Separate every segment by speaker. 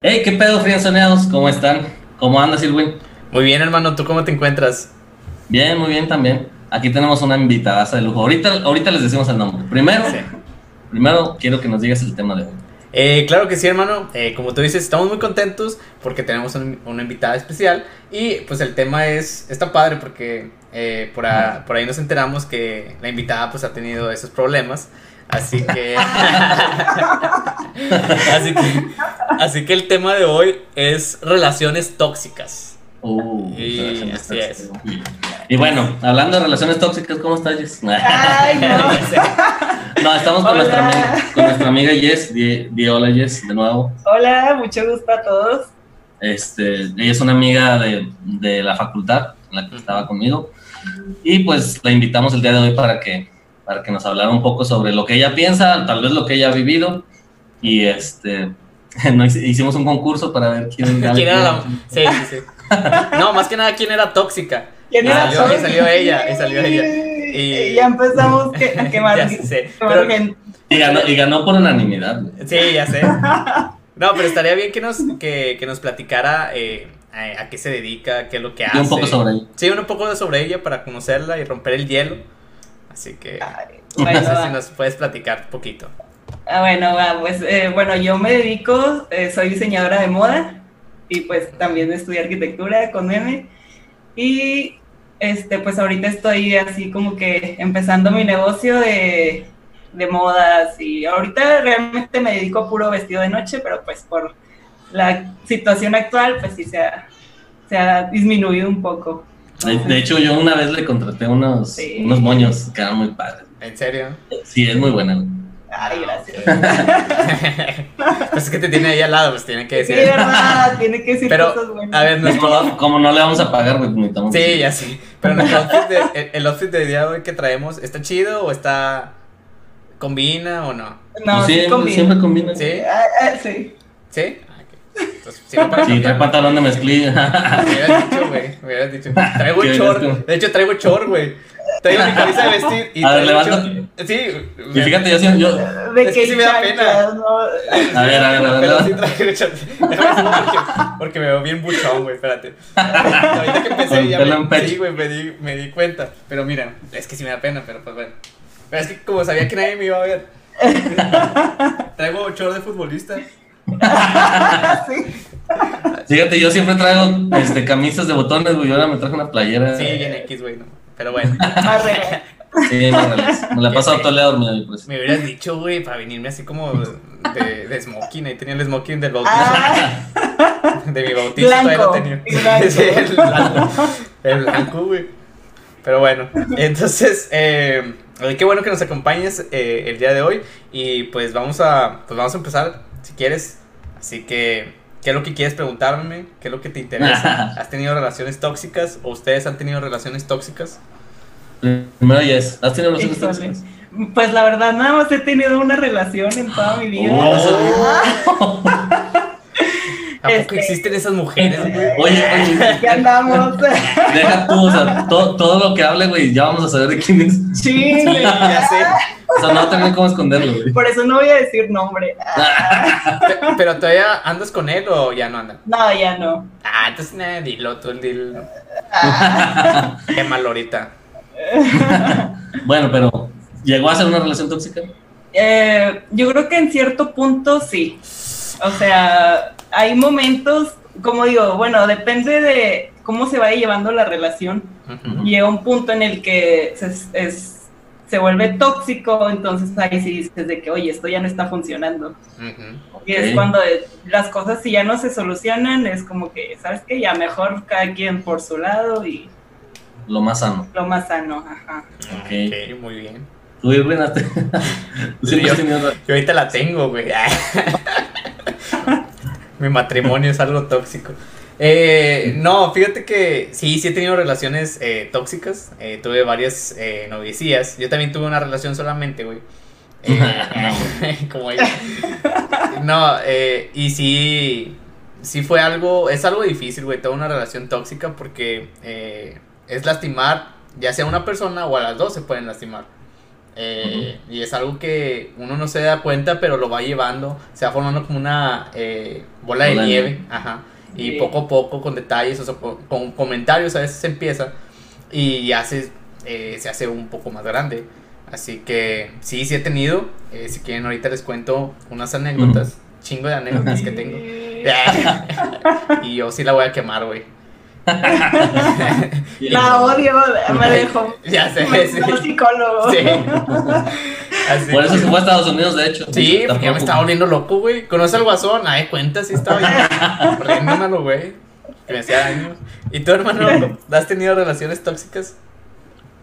Speaker 1: Hey, ¿qué pedo, frienzoneados? ¿Cómo están? ¿Cómo andas, Silwin?
Speaker 2: Muy bien, hermano. ¿Tú cómo te encuentras?
Speaker 1: Bien, muy bien también. Aquí tenemos una invitada de lujo. Ahorita, ahorita les decimos el nombre. Primero, primero quiero que nos digas el tema de hoy.
Speaker 2: Eh, claro que sí, hermano. Eh, como tú dices, estamos muy contentos porque tenemos una invitada especial. Y pues el tema es, está padre porque eh, por, por ahí nos enteramos que la invitada pues ha tenido esos problemas. Así que, así que, así que el tema de hoy es relaciones tóxicas.
Speaker 1: Uh, y así es. Y bueno, hablando de relaciones tóxicas, ¿cómo estás, Jess? Ay, no. no, estamos con nuestra, amiga, con nuestra amiga Jess. Di, hola, Jess, de nuevo.
Speaker 3: Hola, mucho gusto a todos.
Speaker 1: Este, ella es una amiga de, de la facultad en la que estaba conmigo. Y pues la invitamos el día de hoy para que para que nos hablara un poco sobre lo que ella piensa, tal vez lo que ella ha vivido. Y este, hicimos un concurso para ver quién,
Speaker 2: era la... Sí, sí, sí. No, más que nada, quién era tóxica. ¿Quién y, era salió, y salió ella, y salió ella.
Speaker 3: Y, ya empezamos que, a quemar. ya sé, pero,
Speaker 1: y, ganó, y ganó por unanimidad.
Speaker 2: Sí, ya sé. No, pero estaría bien que nos, que, que nos platicara eh, a, qué se dedica, qué es lo que hace.
Speaker 1: Y un poco sobre ella.
Speaker 2: Sí, un poco sobre ella para conocerla y romper el hielo. Así que bueno, no sé si nos puedes platicar un poquito.
Speaker 3: Ah, bueno, pues eh, bueno, yo me dedico, eh, soy diseñadora de moda y pues también estudié arquitectura con M. Y este, pues ahorita estoy así como que empezando mi negocio de, de modas y ahorita realmente me dedico a puro vestido de noche, pero pues por la situación actual pues sí se ha, se ha disminuido un poco.
Speaker 1: De, hecho, yo una vez le contraté unos, unos moños que eran muy padres.
Speaker 2: ¿En serio?
Speaker 1: Sí, es muy buena.
Speaker 3: Ay, gracias.
Speaker 2: pues es que te tiene ahí al lado, pues tiene que decir.
Speaker 3: Sí, verdad, tiene que decir
Speaker 2: Pero, cosas buenas. A ver,
Speaker 1: nuestro... como, no le vamos a pagar, pues
Speaker 2: necesitamos. Sí, ya sí. Pero nuestro outfit de, el, outfit de día de hoy que traemos, ¿está chido o está. combina o no?
Speaker 3: No,
Speaker 1: sí,
Speaker 3: sí combina.
Speaker 1: siempre combina.
Speaker 3: ¿Sí? Ah, ah, sí.
Speaker 2: ¿Sí?
Speaker 1: Entonces, sí, trae pantalón de mezclilla.
Speaker 2: Me hubieras dicho, güey. Me hubieras dicho. Traigo short. De hecho, traigo short, güey. Traigo mi camisa de vestir y
Speaker 1: a ver, levanta.
Speaker 2: Sí.
Speaker 1: Y fíjate, yo sí. Yo...
Speaker 3: De es que sí me da pena. No.
Speaker 1: A ver, a ver, a ver.
Speaker 2: Pero sí traigo short. Porque, porque me veo bien buchón, güey. Espérate. Ahorita que empecé ya me, sí, güey, me di, me di cuenta. Pero mira, es que sí me da pena, pero pues bueno. Pero es que como sabía que nadie me iba a ver. Traigo short de futbolista.
Speaker 1: Fíjate, yo siempre traigo este, camisas de botones, güey. Ahora me traje una playera.
Speaker 2: Sí, bien X, güey. No. Pero bueno.
Speaker 1: Sí, Me la he pasado todo el día dormido. Pues.
Speaker 2: Me hubieras dicho, güey, para venirme así como de, de smoking. Ahí tenía el smoking del bautizo. Ah. De mi bautizo todavía lo tenía. el blanco. El blanco, güey. Pero bueno, entonces, eh, qué bueno que nos acompañes eh, el día de hoy. Y pues vamos a, pues vamos a empezar quieres. Así que, ¿qué es lo que quieres preguntarme? ¿Qué es lo que te interesa? ¿Has tenido relaciones tóxicas o ustedes han tenido relaciones tóxicas?
Speaker 1: Primero, yes. ¿Has tenido relaciones tóxicas?
Speaker 3: Pues la verdad, nada más he tenido una relación en toda mi vida. Oh.
Speaker 2: ¿A poco este, existen esas mujeres, güey?
Speaker 1: Oye, oye.
Speaker 3: ¿Qué andamos?
Speaker 1: Deja tú, o sea, todo, todo lo que hable, güey, ya vamos a saber de quién es.
Speaker 3: Sí,
Speaker 2: ya sé.
Speaker 1: O sea, no tengo cómo esconderlo, güey.
Speaker 3: Por eso no voy a decir nombre.
Speaker 2: Pero todavía andas con él o ya no andas?
Speaker 3: No, ya no.
Speaker 2: Ah, entonces nada, dilo tú, dilo. Ah. Qué mal ahorita.
Speaker 1: bueno, pero ¿llegó a ser una relación tóxica?
Speaker 3: Eh, yo creo que en cierto punto sí. O sea, hay momentos, como digo, bueno, depende de cómo se vaya llevando la relación. Llega un punto en el que se, vuelve tóxico, entonces ahí sí dices de que, oye, esto ya no está funcionando. Y es cuando las cosas si ya no se solucionan, es como que, ¿sabes qué? Ya mejor cada quien por su lado y...
Speaker 1: Lo más sano.
Speaker 3: Lo más sano, ajá.
Speaker 2: Ok, muy bien.
Speaker 1: Tú, Irwin,
Speaker 2: yo, yo ahorita la tengo, güey. Mi matrimonio es algo tóxico. Eh, no, fíjate que sí, sí he tenido relaciones eh, tóxicas. Eh, tuve varias eh, novicías. Yo también tuve una relación solamente, güey. como ella. No, y sí, sí fue algo, es algo difícil, güey, toda una relación tóxica porque es lastimar, ya sea una persona o a las dos se pueden lastimar. Eh, y es algo que uno no se da cuenta, pero lo va llevando. Se va formando como una eh, bola, de nieve. Ajá. Y poco a poco, con detalles, o con, comentarios, a veces se empieza. Y ya se, eh, se hace un poco más grande. Así que sí, sí he tenido. si quieren, ahorita les cuento unas anécdotas. Chingo de anécdotas que tengo. y yo sí la voy a quemar, güey.
Speaker 3: la odio, me dejó.
Speaker 2: Ya sé,
Speaker 3: sí. psicólogo. Sí.
Speaker 1: Por eso se fue a Estados Unidos, de hecho.
Speaker 2: Sí, porque ya me estaba volviendo loco, güey. ¿Conoce al guasón? Ay, cuenta si estaba riéndomelo, güey. Que me hacía daño. ¿Y tú, hermano, has tenido relaciones tóxicas?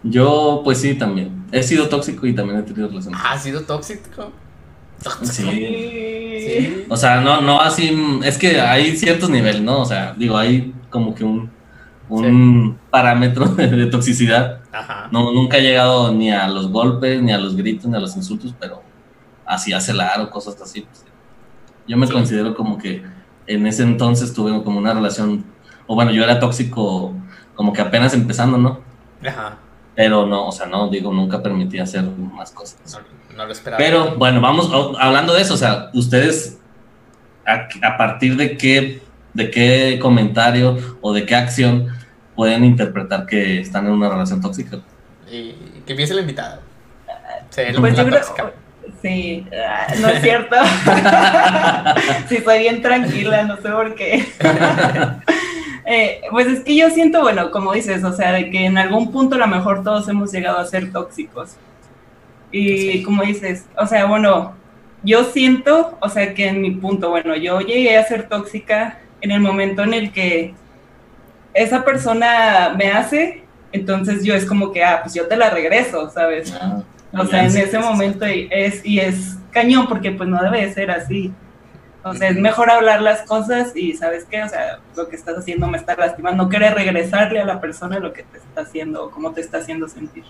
Speaker 1: Yo, pues sí, también. He sido tóxico y también he tenido relaciones.
Speaker 2: ¿Has sido tóxico?
Speaker 1: Sí. sí. O sea, no, no así. Es que hay ciertos niveles, ¿no? O sea, digo, hay como que un un parámetro de, toxicidad. No, nunca he llegado ni a los golpes, ni a los gritos, ni a los insultos, pero así acelar o cosas así. Pues, yo me considero como que en ese entonces tuve como una relación, o bueno, yo era tóxico como que apenas empezando, ¿no?
Speaker 2: Ajá.
Speaker 1: Pero no, o sea, no, digo, nunca permití hacer más cosas.
Speaker 2: No, lo esperaba.
Speaker 1: Pero bueno, vamos, hablando de eso, o sea, ustedes, a partir de qué de qué comentario o de qué acción pueden interpretar que están en una relación tóxica.
Speaker 2: Y que empiece la invitada.
Speaker 3: Sí, pues sí, ah, no es cierto. sí, soy bien tranquila, no sé por qué. Eh, pues es que yo siento, bueno, como dices, o sea, de que en algún punto a lo mejor todos hemos llegado a ser tóxicos. Y como dices, o sea, bueno, yo siento, o sea, que en mi punto, bueno, yo llegué a ser tóxica en el momento en el que esa persona me hace, entonces yo es como que, ah, pues yo te la regreso, ¿sabes? Ah, o sea, en ese momento es, y es cañón porque pues no debe ser así. O sea, es mejor hablar las cosas y sabes qué, o sea, lo que estás haciendo me está lastimando. No quieres regresarle a la persona lo que te está haciendo o cómo te está haciendo sentir.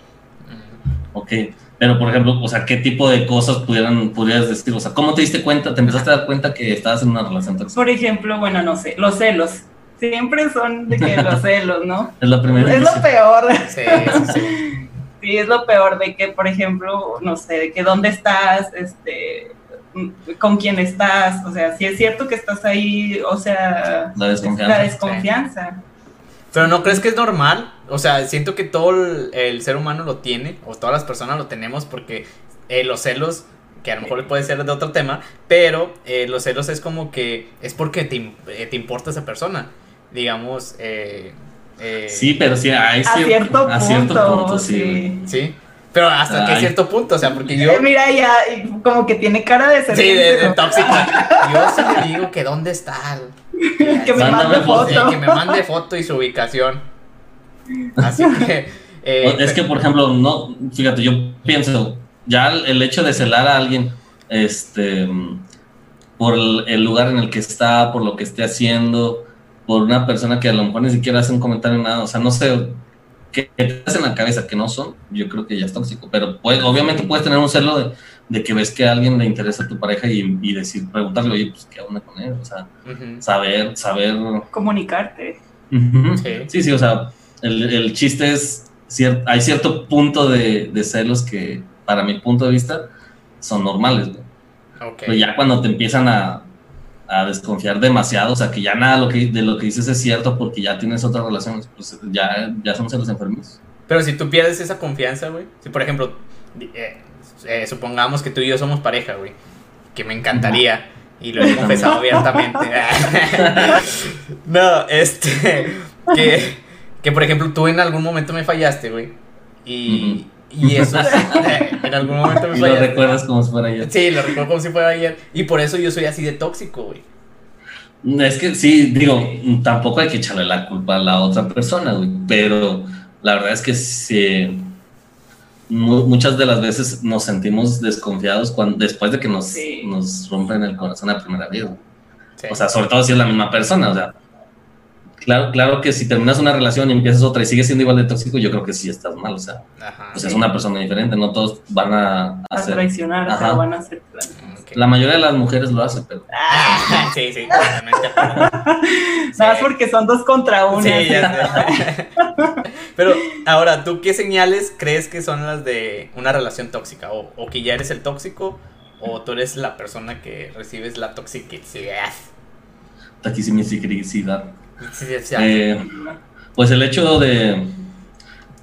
Speaker 1: Ok, pero por ejemplo, o sea, ¿qué tipo de cosas pudieran, pudieras decir? O sea, ¿cómo te diste cuenta, te empezaste a dar cuenta que estabas en una relación tóxica?
Speaker 3: Por ejemplo, bueno, no sé, los celos. Siempre son de que los celos, ¿no?
Speaker 1: es lo primero.
Speaker 3: Es lo peor. Sí, sí, sí. es lo peor de que, por ejemplo, no sé, de que dónde estás, este, con quién estás, o sea, si es cierto que estás ahí, o sea,
Speaker 1: la desconfianza.
Speaker 3: La desconfianza.
Speaker 2: Pero no crees que es normal? O sea, siento que todo el, ser humano lo tiene, o todas las personas lo tenemos, porque eh, los celos, que a lo mejor puede ser de otro tema, pero eh, los celos es como que es porque te, eh, te importa esa persona. Digamos,
Speaker 1: sí, pero sí, hay
Speaker 3: cierto, a cierto punto,
Speaker 2: sí. sí. Pero hasta que cierto punto, o sea, porque yo.
Speaker 3: Mira, ya, como que tiene cara de ser.
Speaker 2: Sí, de, tóxica. Yo sí le digo que dónde está.
Speaker 3: que me mande foto.
Speaker 2: que me mande foto y su ubicación. Así que.
Speaker 1: Eh, es que, por ejemplo, no, fíjate, yo pienso, ya el hecho de celar a alguien, este, por el lugar en el que está, por lo que esté haciendo, por una persona que a lo mejor ni siquiera hace un comentario nada, o sea, no sé, que te hacen en la cabeza que no son, yo creo que ya es tóxico. Pero pues, obviamente puedes tener un celo de, que ves que a alguien le interesa a tu pareja y, decir, preguntarle, oye, pues qué onda con él, o sea, saber, saber.
Speaker 3: Comunicarte.
Speaker 1: sí. sí, o sea, el, chiste es, hay cierto punto de, celos que, para mi punto de vista, son normales, Pero ya cuando te empiezan a, a desconfiar demasiado, o sea, que ya nada lo que, de lo que dices es cierto porque ya tienes otras relaciones, pues ya, ya son los enfermos.
Speaker 2: Pero si tú pierdes esa confianza, güey, si por ejemplo, eh, eh, supongamos que tú y yo somos pareja, güey, que me encantaría, y lo he confesado abiertamente. no, este, que, que por ejemplo tú en algún momento me fallaste, güey, y... Y eso en algún momento me
Speaker 1: Y lo recuerdas como si fuera ayer.
Speaker 2: Sí, lo recuerdo como si fuera ayer. Y por eso yo soy así de tóxico, güey.
Speaker 1: Es que sí, digo, tampoco hay que echarle la culpa a la otra persona, güey. Pero la verdad es que sí, muchas de las veces nos sentimos desconfiados cuando, después de que nos, nos rompen el corazón a primera vez. O sea, sobre todo si es la misma persona, o sea, Claro, claro que si terminas una relación y empiezas otra y sigues siendo igual de tóxico, yo creo que sí estás mal, o sea, pues es una persona diferente, no todos van a,
Speaker 3: hacer, traicionar, Ajá. van a hacer
Speaker 1: La mayoría de las mujeres lo hacen, pero...
Speaker 2: Ah, sí, sí.
Speaker 3: Nada más porque son dos contra uno. Sí, ya
Speaker 2: pero ahora, ¿tú qué señales crees que son las de una relación tóxica? ¿O, o que ya eres el tóxico? ¿O tú eres la persona que recibes la toxicidad?
Speaker 1: Toxicidad. Eh, pues el hecho de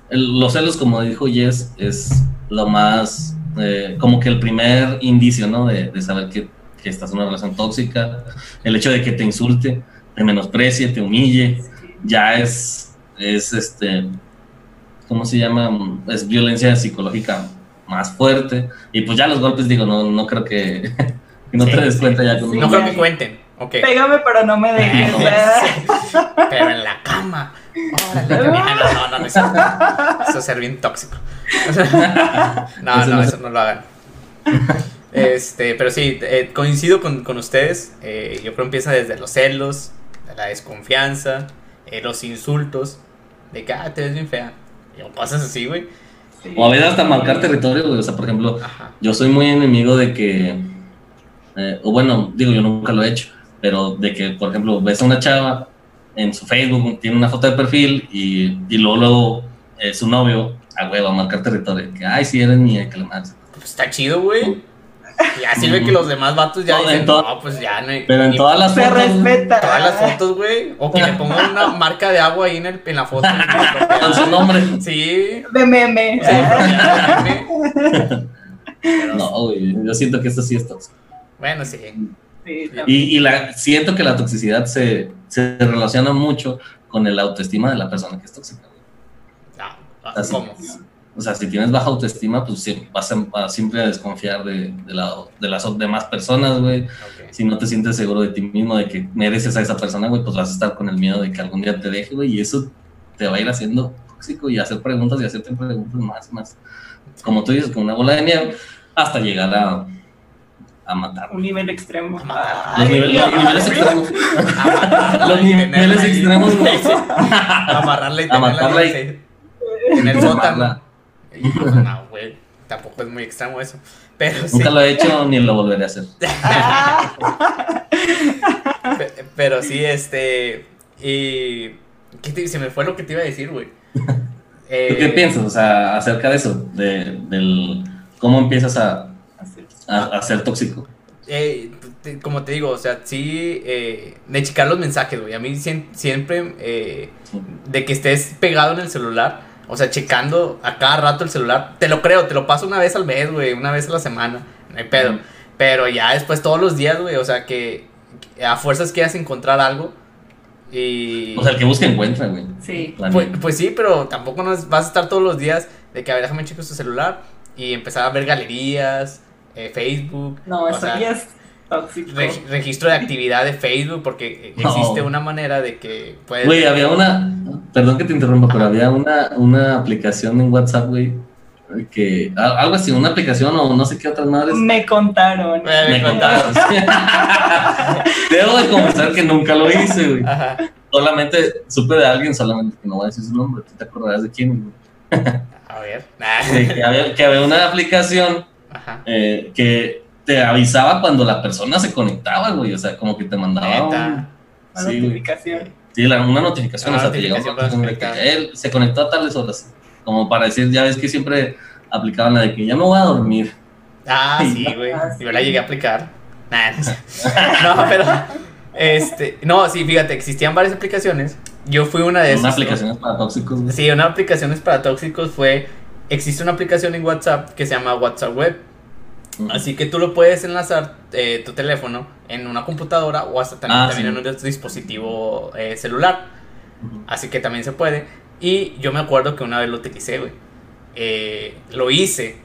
Speaker 1: los celos, como dijo Jess, es lo más, eh, como que el primer indicio, ¿no? De, saber que, que, estás en una relación tóxica. El hecho de que te insulte, te menosprecie, te humille, ya es, es este, ¿cómo se llama? Es violencia psicológica más fuerte. Y pues ya los golpes, digo, no, no creo que, no te des cuenta ya.
Speaker 2: no creo que cuenten.
Speaker 3: Pégame, pero no me dejes.
Speaker 2: pero en la cama. Órale, no, no, no, no, eso, eso es ser bien tóxico. no, no, eso no lo hagan. Este, pero sí, eh, coincido con, con ustedes. Eh, yo creo que empieza desde los celos, la desconfianza, eh, los insultos, de que, ah, te ves bien fea. Y cosas así, güey.
Speaker 1: O a veces hasta marcar territorio, güey. O sea, por ejemplo, yo soy muy enemigo de que, o bueno, digo, yo nunca lo he hecho, pero de que, por ejemplo, ves a una chava en su Facebook, tiene una foto de perfil y, y luego, luego eh, su novio, a huevo, a marcar territorio, que, ay, si eres mía, que le más.
Speaker 2: Pues está chido, güey. Ya sirve que los demás vatos ya dicen, no, pues ya no
Speaker 1: Pero en todas las
Speaker 3: fotos. respeta.
Speaker 2: Todas las fotos, güey. O que le pongan una marca de agua ahí en, el, en la foto.
Speaker 1: Con su nombre.
Speaker 2: Sí.
Speaker 3: De meme. Sí,
Speaker 1: de meme. no, güey. Yo siento que esto sí es tóxico.
Speaker 2: Bueno, sí
Speaker 1: y, la, siento que la toxicidad se, se, relaciona mucho con el autoestima de la persona que es tóxica.
Speaker 2: Ah, ah, ¿Cómo?
Speaker 1: o sea, si tienes baja autoestima, pues vas a, siempre a desconfiar de, de, la, de las demás personas, güey. Si no te sientes seguro de ti mismo, de que mereces a esa persona, güey, pues vas a estar con el miedo de que algún día te deje, güey, y eso te va a ir haciendo tóxico y hacer preguntas y hacerte preguntas más, más. Como tú dices, con una bola de nieve, hasta llegar a, a matar.
Speaker 3: Un nivel extremo.
Speaker 1: los, niveles extremos. los niveles extremos.
Speaker 2: Amarrarle y Amarrarle en el sótano. No, güey. Tampoco es muy extremo eso. Pero
Speaker 1: Nunca lo he hecho ni lo volveré a hacer.
Speaker 2: pero sí, este. Y. ¿qué se me fue lo que te iba a decir, güey.
Speaker 1: Eh, ¿Qué piensas? O sea, acerca de eso, de, del cómo empiezas a a, ser tóxico.
Speaker 2: Eh, como te digo, o sea, sí, eh, de checar los mensajes, güey. A mí siempre, eh, de que estés pegado en el celular, o sea, checando a cada rato el celular, te lo creo, te lo paso una vez al mes, güey, una vez a la semana, no hay pedo. Pero ya después todos los días, güey, o sea, que a fuerzas quieras encontrar algo. Y...
Speaker 1: O sea, el que busca encuentra, güey.
Speaker 3: Sí.
Speaker 2: Pues, pues, sí, pero tampoco vas a estar todos los días de que, a ver, déjame checar tu celular y empezar a ver galerías, eh, Facebook.
Speaker 3: No, eso ya es tóxico.
Speaker 2: registro de actividad de Facebook, porque existe una manera de que
Speaker 1: puedes. Güey, había una. Perdón que te interrumpa, pero había una, una aplicación en WhatsApp, güey. Que algo así, una aplicación o no sé qué otras madres.
Speaker 3: Me contaron.
Speaker 1: Eh, me, contaron. Debo de confesar que nunca lo hice, güey. Solamente supe de alguien, solamente que no voy a decir su nombre. ¿Tú te acordarás de quién,
Speaker 2: A ver.
Speaker 1: que, había, que había una aplicación eh, que te avisaba cuando la persona se conectaba, güey. O sea, como que te mandaba
Speaker 3: una notificación.
Speaker 1: Sí, una notificación, o sea, te llegaba él se conectó a tales horas. Como para decir, ya ves que siempre aplicaban la de que ya no voy a dormir.
Speaker 2: Ah, sí, güey. Ah, Yo la llegué a aplicar. no, pero. Este, no, sí, fíjate, existían varias aplicaciones. Yo fui una de esas.
Speaker 1: Una aplicaciones para tóxicos.
Speaker 2: Sí, una aplicaciones para tóxicos fue existe una aplicación en WhatsApp que se llama WhatsApp Web. Así que tú lo puedes enlazar eh, tu teléfono en una computadora o hasta también, ah, en un dispositivo eh, celular. Así que también se puede. Y yo me acuerdo que una vez lo utilicé, güey. Eh, lo hice.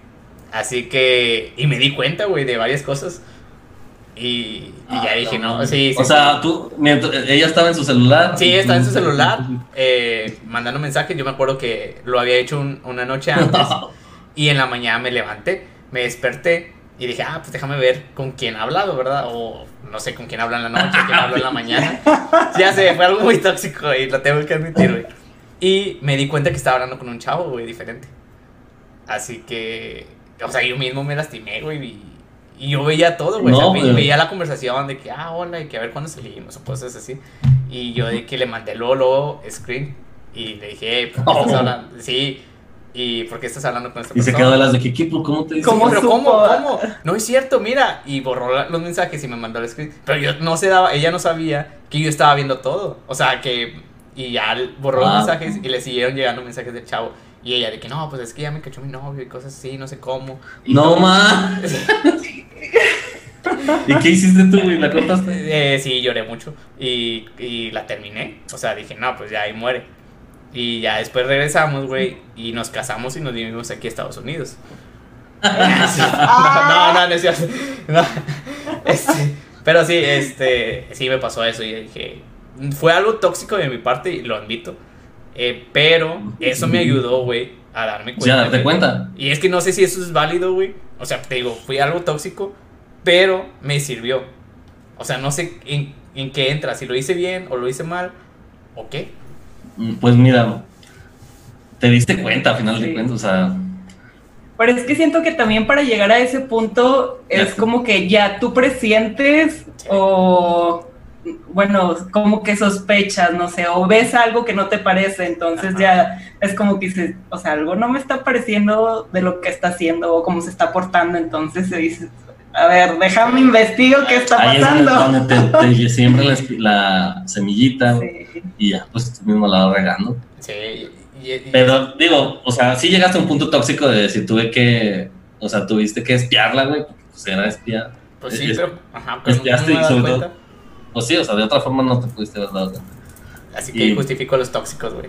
Speaker 2: Así que. Y me di cuenta, güey, de varias cosas. Y, ya ah, dije, no, sí,
Speaker 1: O sea, tú, ella estaba en su celular.
Speaker 2: Sí, estaba en su celular, eh, mandando mensajes. Yo me acuerdo que lo había hecho una noche antes. y en la mañana me levanté, me desperté Y dije, ah, pues déjame ver con quién ha hablado, ¿verdad? O no sé con quién habla en la noche, quién habla en la mañana. Ya sé, fue algo muy tóxico y lo tengo que admitir, güey. Y me di cuenta que estaba hablando con un chavo, güey, diferente. Así que, o sea, yo mismo me lastimé, güey, y, y yo veía todo, güey. o sea, veía la conversación de que, ah, hola, y que a ver cuándo salimos, o cosas así. Y yo de que le mandé luego, luego screen y le dije, hey, ¿por qué estás oh. hablando? Sí, ¿Y por qué estás hablando con esta
Speaker 1: persona? Y se quedó de las de que equipo, ¿cómo te dice?
Speaker 2: ¿Cómo, pero cómo, cómo? No es cierto, mira. Y borró los mensajes y me mandó el screen. Pero yo no se daba, ella no sabía que yo estaba viendo todo. O sea, que. Y ya borró los ah. mensajes y le siguieron llegando mensajes del chavo. Y ella de que no, pues es que ya me cachó mi novio y cosas así, no sé cómo.
Speaker 1: no más. ¿Y qué hiciste tú, güey? ¿La cortaste?
Speaker 2: Eh, sí, lloré mucho. Y, y la terminé. O sea, dije, no, pues ya ahí muere. Y ya después regresamos, güey, y nos casamos y nos vinimos aquí a Estados Unidos. no, no, no es cierto. Este, pero sí, este, sí me pasó eso y dije, fue algo tóxico de mi parte y lo admito. Eh, pero eso me ayudó, güey, a darme cuenta.
Speaker 1: Ya, darte cuenta.
Speaker 2: Y es que no sé si eso es válido, güey. O sea, te digo, fui algo tóxico, pero me sirvió. O sea, no sé en, en qué entra, si lo hice bien o lo hice mal, o qué.
Speaker 1: Mm, pues mira, te diste cuenta a final de cuentas, o sea.
Speaker 3: Pero es que siento que también para llegar a ese punto es como que ya tú presientes o, bueno, como que sospechas, no sé, o ves algo que no te parece, entonces ya es como que dices, o sea, algo no me está pareciendo de lo que está haciendo o cómo se está portando, entonces se dice, a ver, déjame investigo qué está pasando.
Speaker 1: te, siembra la, semillita y ya, pues tú mismo la vas regando.
Speaker 2: Sí.
Speaker 1: Pero digo, o sea, sí llegaste a un punto tóxico de decir, tuve que, o sea, tuviste que espiarla, güey, porque pues era espía.
Speaker 2: Pues sí, pero, ajá,
Speaker 1: pero espiaste y sobre todo, pues sí, o sea, de otra forma no te pudiste haber dado cuenta.
Speaker 2: Así que justifico a los tóxicos, güey.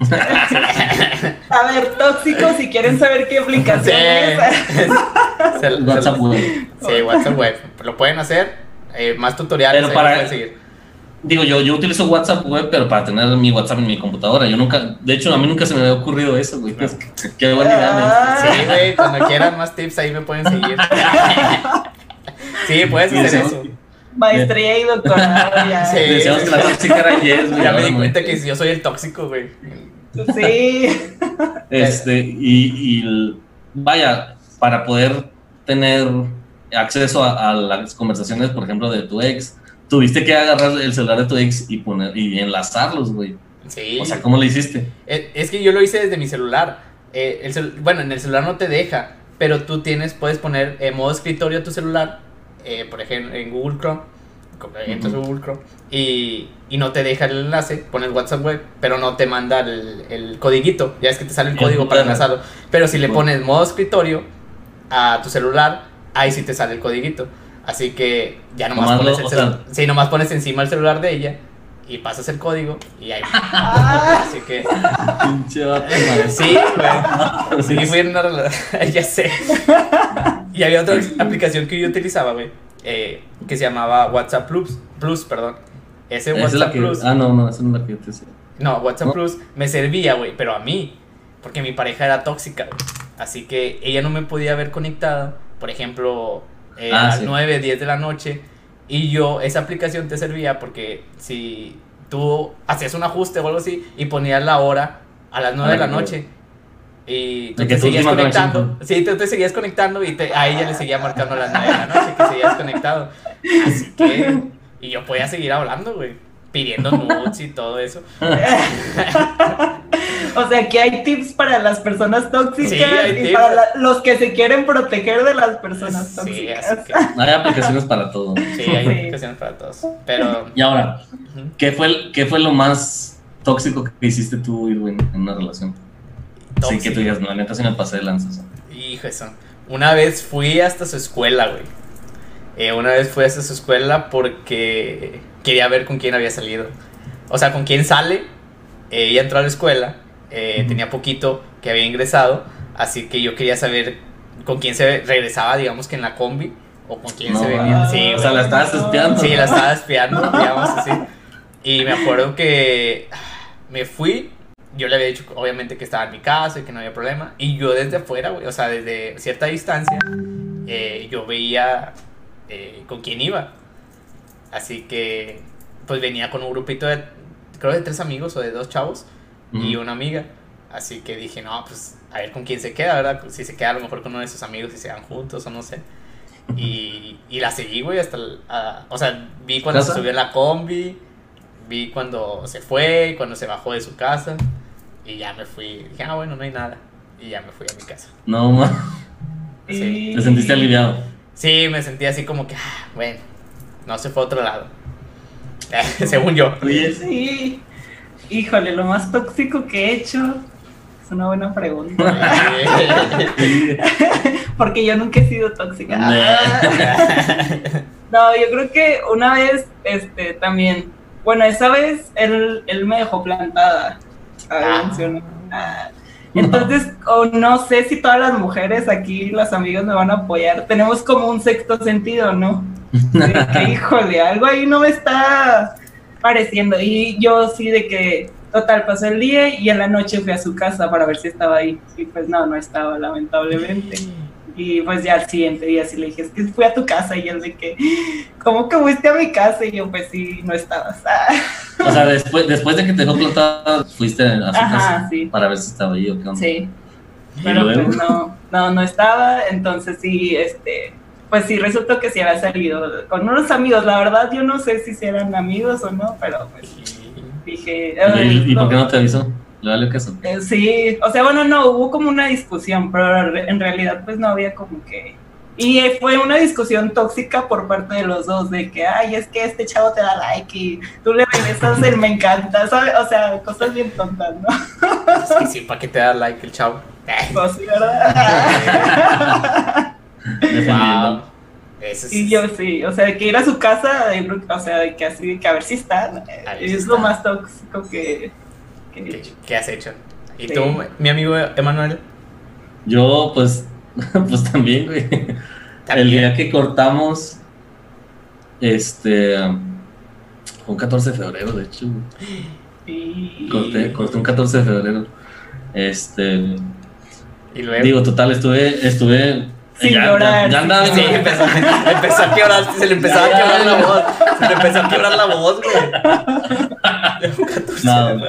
Speaker 3: a ver, tóxicos, si quieren saber qué aplicación es.
Speaker 1: WhatsApp Web.
Speaker 2: Sí, WhatsApp Web. Lo pueden hacer. Eh, más tutoriales.
Speaker 1: Pero para, seguir. Digo, yo, yo utilizo WhatsApp Web, pero para tener mi WhatsApp en mi computadora. Yo nunca, de hecho, a mí nunca se me había ocurrido eso, güey. Qué buena idea,
Speaker 2: Sí, güey, cuando quieran más tips ahí me pueden seguir. sí, puedes hacer eso.
Speaker 3: Maestría y doctorado ya. Sí,
Speaker 1: Decíamos que la tóxica era Yes,
Speaker 2: güey. Ya me di cuenta que yo soy el tóxico, güey.
Speaker 3: Sí.
Speaker 1: Este, y, y vaya, para poder tener acceso a, las conversaciones, por ejemplo, de tu ex, tuviste que agarrar el celular de tu ex y poner y enlazarlos, güey.
Speaker 2: Sí.
Speaker 1: O sea, ¿cómo lo hiciste?
Speaker 2: Eh, es que yo lo hice desde mi celular. Eh, el bueno, en el celular no te deja, pero tú tienes, puedes poner en modo escritorio tu celular, eh, por ejemplo, en Google Chrome, entras Google Chrome, y, y, no te deja el enlace, pones WhatsApp web, pero no te manda el, el codiguito, ya es que te sale el código para enlazarlo. Pero si le pones modo escritorio a tu celular, ahí sí te sale el codiguito. Así que ya nomás, pones el celular. Sí, nomás pones encima el celular de ella y pasas el código y ahí. Así que. sí, güey. Sí, fui en una Ya sé. Y había otra aplicación que yo utilizaba, güey. Eh, que se llamaba WhatsApp Plus. Plus, perdón. Ese WhatsApp Plus.
Speaker 1: Ah, no, no, esa no es la que yo te decía.
Speaker 2: No, WhatsApp Plus me servía, güey, pero a mí. Porque mi pareja era tóxica, Así que ella no me podía ver conectada. Por ejemplo, eh, ah, a las 9, 10 de la noche. Y yo, esa aplicación te servía porque si tú hacías un ajuste o algo así y ponías la hora a las 9 de la noche y tú te seguías conectando. Sí, tú te seguías conectando y te, a ella le seguía marcando a las 9 de la noche que seguías conectado. Así que. Y yo podía seguir hablando, güey pidiendo nudes y todo eso.
Speaker 3: o sea, que hay tips para las personas tóxicas y para los que se quieren proteger de las personas tóxicas. Sí,
Speaker 1: que... Hay aplicaciones para todo.
Speaker 2: Sí, hay aplicaciones para todos. Pero...
Speaker 1: Y ahora, ¿qué, fue ¿qué fue lo más tóxico que hiciste tú, Irwin, en una relación? Sí, que tú digas, no, neta sí me pasé de lanzas.
Speaker 2: Hijo eso. Una vez fui hasta su escuela, güey. Eh, una vez fui hasta su escuela porque quería ver con quién había salido. O sea, con quién sale. Eh, ella entró a la escuela, eh, tenía poquito que había ingresado, así que yo quería saber con quién se regresaba, digamos que en la combi, o con quién se venía. Sí,
Speaker 1: o sea, la estabas espiando.
Speaker 2: Sí, la estaba espiando, digamos así. Y me acuerdo que me fui, yo le había dicho obviamente que estaba en mi casa y que no había problema, y yo desde afuera, güey, o sea, desde cierta distancia, eh, yo veía eh, con quién iba. Así que, pues venía con un grupito de, creo de tres amigos o de dos chavos y una amiga. Así que dije, no, pues a ver con quién se queda, ¿verdad? Si se queda a lo mejor con uno de sus amigos y se van juntos o no sé. Y, y la seguí, güey, hasta... o sea, vi cuando se subió la combi, vi cuando se fue, cuando se bajó de su casa. Y ya me fui. Dije, ah, bueno, no hay nada. Y ya me fui a mi casa.
Speaker 1: No, ma. Sí. ¿Te sentiste aliviado?
Speaker 2: Sí, me sentí así como que, ah, bueno, no se fue a otro lado. Según yo.
Speaker 3: Oye, sí. Híjole, lo más tóxico que he hecho es una buena pregunta. Porque yo nunca he sido tóxica. no, yo creo que una vez, este, también, bueno, esa vez él, él me dejó plantada. Ah. Ah. Entonces, o no sé si todas las mujeres aquí, las amigas me van a apoyar. Tenemos como un sexto sentido, ¿no? De que, híjole, algo ahí no me está pareciendo. Y yo sí de que, total, pasó el día y en la noche fui a su casa para ver si estaba ahí. Y pues no, no estaba, lamentablemente. Y pues ya al siguiente día sí le dije, es que fui a tu casa y él de que, ¿cómo que fuiste a mi casa? Y yo, pues sí, no estabas.
Speaker 1: O sea, después, después de que te dejó plantada, fuiste a su casa para ver si estaba ahí o qué onda.
Speaker 3: Sí. Pero pues no, no, no estaba, entonces sí, este, pues sí, resultó que sí había salido con unos amigos. La verdad, yo no sé si eran amigos o no, pero pues dije.
Speaker 1: ¿Y, por qué no te avisó? ¿Le vale caso?
Speaker 3: Eh, sí, o sea, bueno, no, hubo como una discusión, pero en realidad, pues no había como que y fue una discusión tóxica por parte de los dos, de que, ay, es que este chavo te da like y tú le regresas el me encanta, ¿sabes? O sea, cosas bien tontas, ¿no?
Speaker 2: Sí, sí, ¿para qué te da like el chavo?
Speaker 3: Pues sí, ¿verdad?
Speaker 1: wow.
Speaker 3: Y yo sí, o sea, de que ir a su casa, o sea, de que así, que a ver si está, es lo más tóxico que,
Speaker 2: ¿Qué has hecho? ¿Y tú, mi amigo Emanuel?
Speaker 1: Yo, pues, pues también, güey. El día que cortamos, este, fue un 14 de febrero, de hecho. Corté, corté un 14 de febrero. Este.
Speaker 2: ¿Y luego?
Speaker 1: Digo, total, estuve, estuve
Speaker 3: sin ya, llorar.
Speaker 2: Ya, andaba, sí, empezó, empezó, a quebrar, se le empezaba a quebrar la voz. Se le empezó a quebrar la voz, güey.
Speaker 1: No,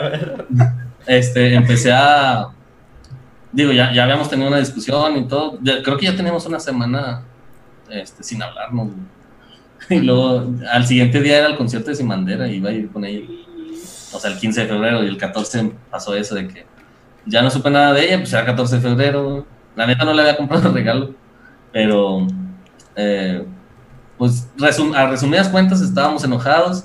Speaker 1: este, empecé a digo, ya, ya habíamos tenido una discusión y todo. creo que ya tenemos una semana este, sin hablarnos. Y luego al siguiente día era el concierto de Simandera y iba a ir con ella. O sea, el 15 de febrero y el 14 pasó eso de que ya no supe nada de ella, pues era el 14 de febrero. La neta no le había comprado el regalo, pero eh, pues a resumidas cuentas estábamos enojados.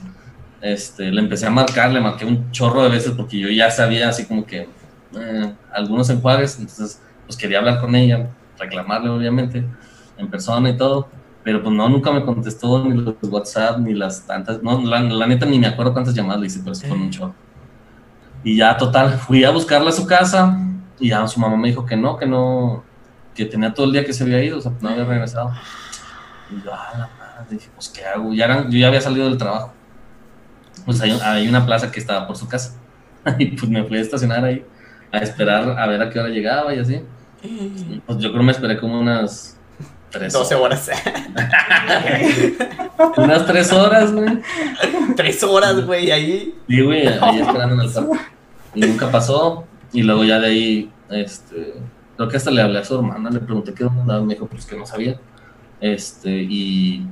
Speaker 1: Este, le empecé a marcar, le marqué un chorro de veces porque yo ya sabía así como que eh, algunos enjuagues, entonces pues quería hablar con ella, reclamarle obviamente, en persona y todo, pero pues no, nunca me contestó ni los WhatsApp, ni las tantas, no, la, neta ni me acuerdo cuántas llamadas le hice, pero eso fue un show. Y ya total, fui a buscarla a su casa y ya su mamá me dijo que no, que no, que tenía todo el día que se había ido, o sea, no había regresado. Y yo, ah, la madre, dije, pues, ¿qué hago? Ya eran, yo ya había salido del trabajo. Pues hay, hay, una plaza que estaba por su casa. y pues me fui a estacionar ahí a esperar a ver a qué hora llegaba y así. Pues yo creo que me esperé como unas
Speaker 2: tres 12 horas.
Speaker 1: unas tres horas, güey.
Speaker 2: Tres horas, güey, ahí.
Speaker 1: Sí, güey, ahí esperando en el parque. Y nunca pasó. Y luego ya de ahí, este, creo que hasta le hablé a su hermana, le pregunté qué andaba, me dijo pues que no sabía. Este, y,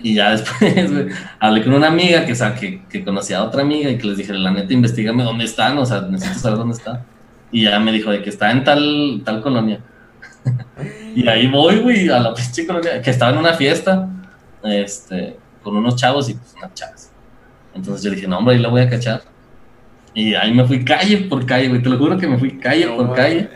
Speaker 1: y ya después, güey, hablé con una amiga que, que, que conocía a otra amiga y que les dije, la neta, investigame dónde están, o sea, necesito saber dónde está. Y ya me dijo de que está en tal, tal colonia. y ahí voy, güey, a la pinche colonia, que estaba en una fiesta, este, con unos chavos y pues unas chavas. Entonces yo dije, no, hombre, ahí la voy a cachar. Y ahí me fui calle por calle, güey, te lo juro que me fui calle por calle,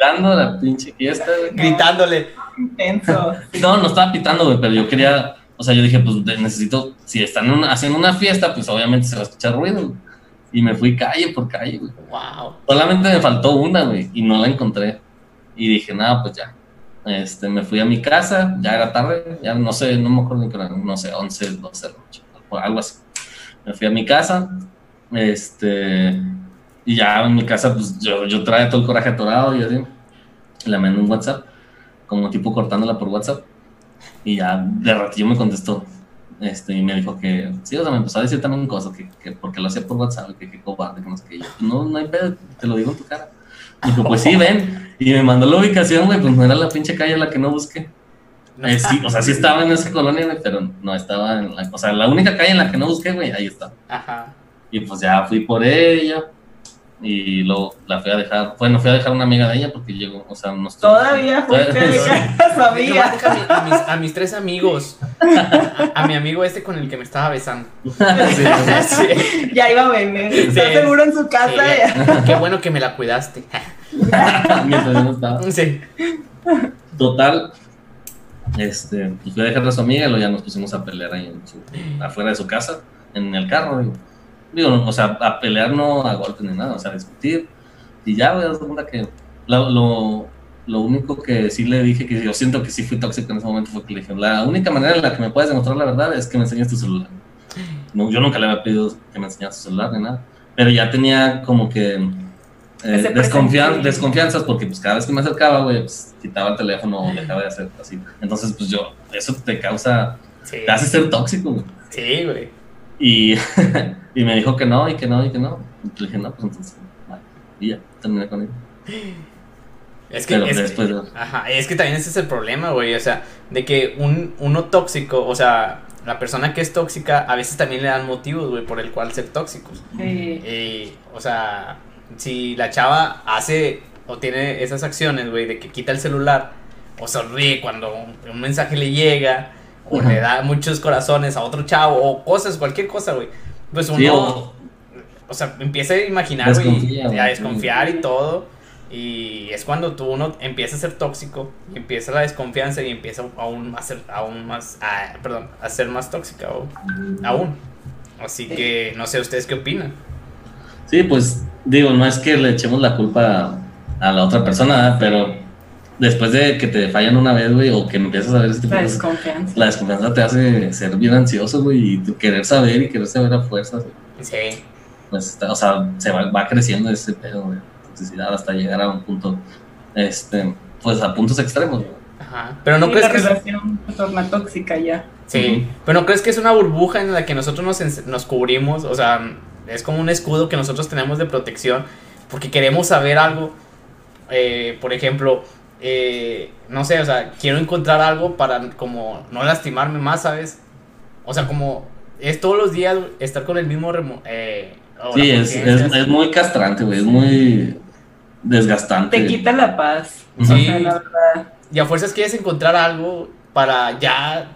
Speaker 1: dando la pinche fiesta, güey.
Speaker 2: Gritándole.
Speaker 3: Intenso.
Speaker 1: No, no estaba pitando, güey, pero yo quería, o sea, yo dije, pues necesito, si están haciendo una fiesta, pues obviamente se va a escuchar ruido. Y me fui calle por calle, güey.
Speaker 2: Wow.
Speaker 1: Solamente me faltó una, güey, y no la encontré. Y dije, nada, pues ya. Este, me fui a mi casa, ya era tarde, ya no sé, no me acuerdo ni qué no sé, 11, 12 de noche, o algo así. Me fui a mi casa, este, y ya en mi casa, pues yo, yo traía todo el coraje atorado y así. Le mandé un WhatsApp como tipo cortándola por WhatsApp. Y ya de ratillo me contestó. Este, y me dijo que, sí, o sea, me empezó a decir también cosas, que, que porque lo hacía por WhatsApp, que qué cobarde, que no sé qué. Yo, no, no hay pedo, te lo digo en tu cara. Y dijo, pues sí, ven. Y me mandó la ubicación, güey, pues no era la pinche calle la que no busqué. Eh, sí, o sea, sí estaba en esa colonia, güey, pero no estaba en la, o sea, la única calle en la que no busqué, güey, ahí está. Ajá. Y pues ya fui por ella, y luego la fui a dejar, bueno, fui a dejar una amiga de ella porque llegó, o sea, no
Speaker 3: Todavía fuiste a dejar a amiga.
Speaker 2: A, mis, a mis tres amigos, a, mi amigo este con el que me estaba besando.
Speaker 3: Ya iba a venir, está seguro en su casa.
Speaker 2: Qué bueno que me la cuidaste.
Speaker 1: Mientras no estaba. Sí. Total, este, pues fui a dejar a su amiga y luego ya nos pusimos a pelear ahí en su, afuera de su casa, en el carro, digo Digo, o sea, a pelear no a golpes ni nada, o sea, a discutir. Y ya, a dar cuenta que lo, lo, lo, único que sí le dije, que yo siento que sí fui tóxico en ese momento, fue que le dije, la única manera en la que me puedes demostrar la verdad es que me enseñes tu celular. No, yo nunca le había pedido que me enseñara su celular ni nada, pero ya tenía como que eh, desconfian, desconfianzas porque pues cada vez que me acercaba, güey, pues quitaba el teléfono o dejaba de hacer así. Entonces, pues yo, eso te causa, te hace ser tóxico, güey.
Speaker 2: Sí, güey.
Speaker 1: Y, y me dijo que no, y que no, y que no. Y le dije, no, pues entonces, vale. Y ya, terminé con él.
Speaker 2: Es que, es, después, que, ajá, es que también ese es el problema, güey. O sea, de que un, uno tóxico, o sea, la persona que es tóxica, a veces también le dan motivos, güey, por el cual ser tóxicos. Sí. o sea, si la chava hace o tiene esas acciones, güey, de que quita el celular o sonríe cuando un mensaje le llega o le da muchos corazones a otro chavo, o cosas, cualquier cosa, güey. Pues uno, o... sea, empieza a imaginar, y a desconfiar y todo. Y es cuando tú uno empieza a ser tóxico, y empieza la desconfianza y empieza aún más, ser, aún más, a, perdón, a ser más tóxica aún. Así que no sé ustedes qué opinan.
Speaker 1: Sí, pues digo, no es que le echemos la culpa a la otra persona, pero después de que te fallan una vez, güey, o que empiezas a ver este tipo
Speaker 3: La desconfianza.
Speaker 1: La desconfianza te hace ser bien ansioso, güey, y querer saber y querer saber a fuerzas.
Speaker 2: Sí.
Speaker 1: Pues, o sea, se va, creciendo ese pedo de toxicidad hasta llegar a un punto, este, pues a puntos extremos, güey.
Speaker 2: Ajá. Pero no crees
Speaker 3: la que relación es... torna tóxica ya.
Speaker 2: Sí. Pero no crees que es una burbuja en la que nosotros nos, nos cubrimos, o sea, es como un escudo que nosotros tenemos de protección porque queremos saber algo. Eh, por ejemplo, eh, no sé, o sea, quiero encontrar algo para como no lastimarme más, ¿sabes? O sea, como es todos los días estar con el mismo... Eh,
Speaker 1: sí, es, es, muy castrante, güey, es muy desgastante.
Speaker 3: Te quita la paz. Sí. la
Speaker 2: verdad. Y a fuerzas quieres encontrar algo para ya...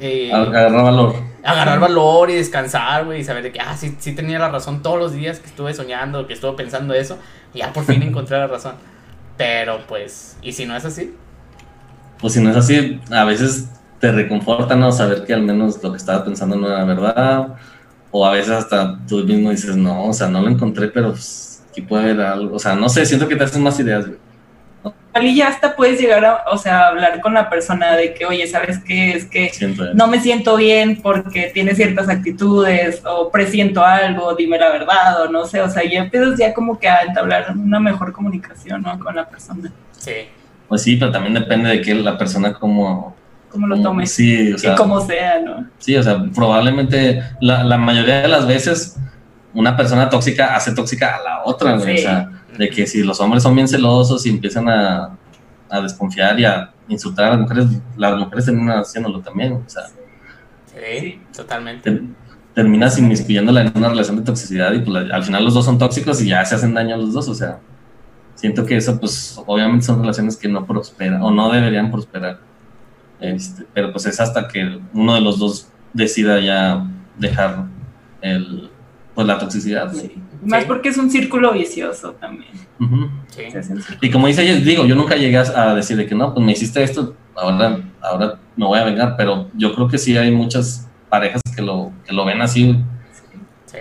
Speaker 1: Eh, agarrar valor.
Speaker 2: Agarrar valor y descansar, güey, y saber de que, ah, sí, sí tenía la razón todos los días que estuve soñando, que estuve pensando eso, y ya por fin encontré la razón. Pero pues, ¿y si no es así?
Speaker 1: Pues si no es así, a veces te reconforta, ¿no? Saber que al menos lo que estaba pensando no era verdad. O a veces hasta tú mismo dices, no, o sea, no lo encontré, pero pues, aquí puede haber algo. O sea, no sé, siento que te hacen más ideas, güey.
Speaker 3: Y ya hasta puedes llegar a, o sea, hablar con la persona de que, oye, ¿sabes qué? Es que no me siento bien porque tiene ciertas actitudes o presiento algo, dime la verdad o no sé, o sea, ya empiezas ya como que a entablar una mejor comunicación, ¿no? Con la persona.
Speaker 2: Sí.
Speaker 1: Pues sí, pero también depende de que la persona como...
Speaker 3: Cómo lo tome.
Speaker 1: Sí, o sea.
Speaker 3: Y como sea, ¿no?
Speaker 1: Sí, o sea, probablemente la, la mayoría de las veces una persona tóxica hace tóxica a la otra, güey. O sea, de que si los hombres son bien celosos y empiezan a, a desconfiar y a insultar a las mujeres, las mujeres terminan haciéndolo también, o sea.
Speaker 2: Sí, totalmente.
Speaker 1: terminas inmiscuyéndola en una relación de toxicidad y pues al final los dos son tóxicos y ya se hacen daño a los dos, o sea. Siento que eso, pues, obviamente son relaciones que no prosperan o no deberían prosperar. Este, pero pues es hasta que uno de los dos decida ya dejar el, pues la toxicidad.
Speaker 3: Más porque es un círculo vicioso también.
Speaker 1: Y como dice ella, digo, yo nunca llegué a decirle que no, pues me hiciste esto, ahora, ahora me voy a vengar, pero yo creo que sí hay muchas parejas que lo, que lo ven así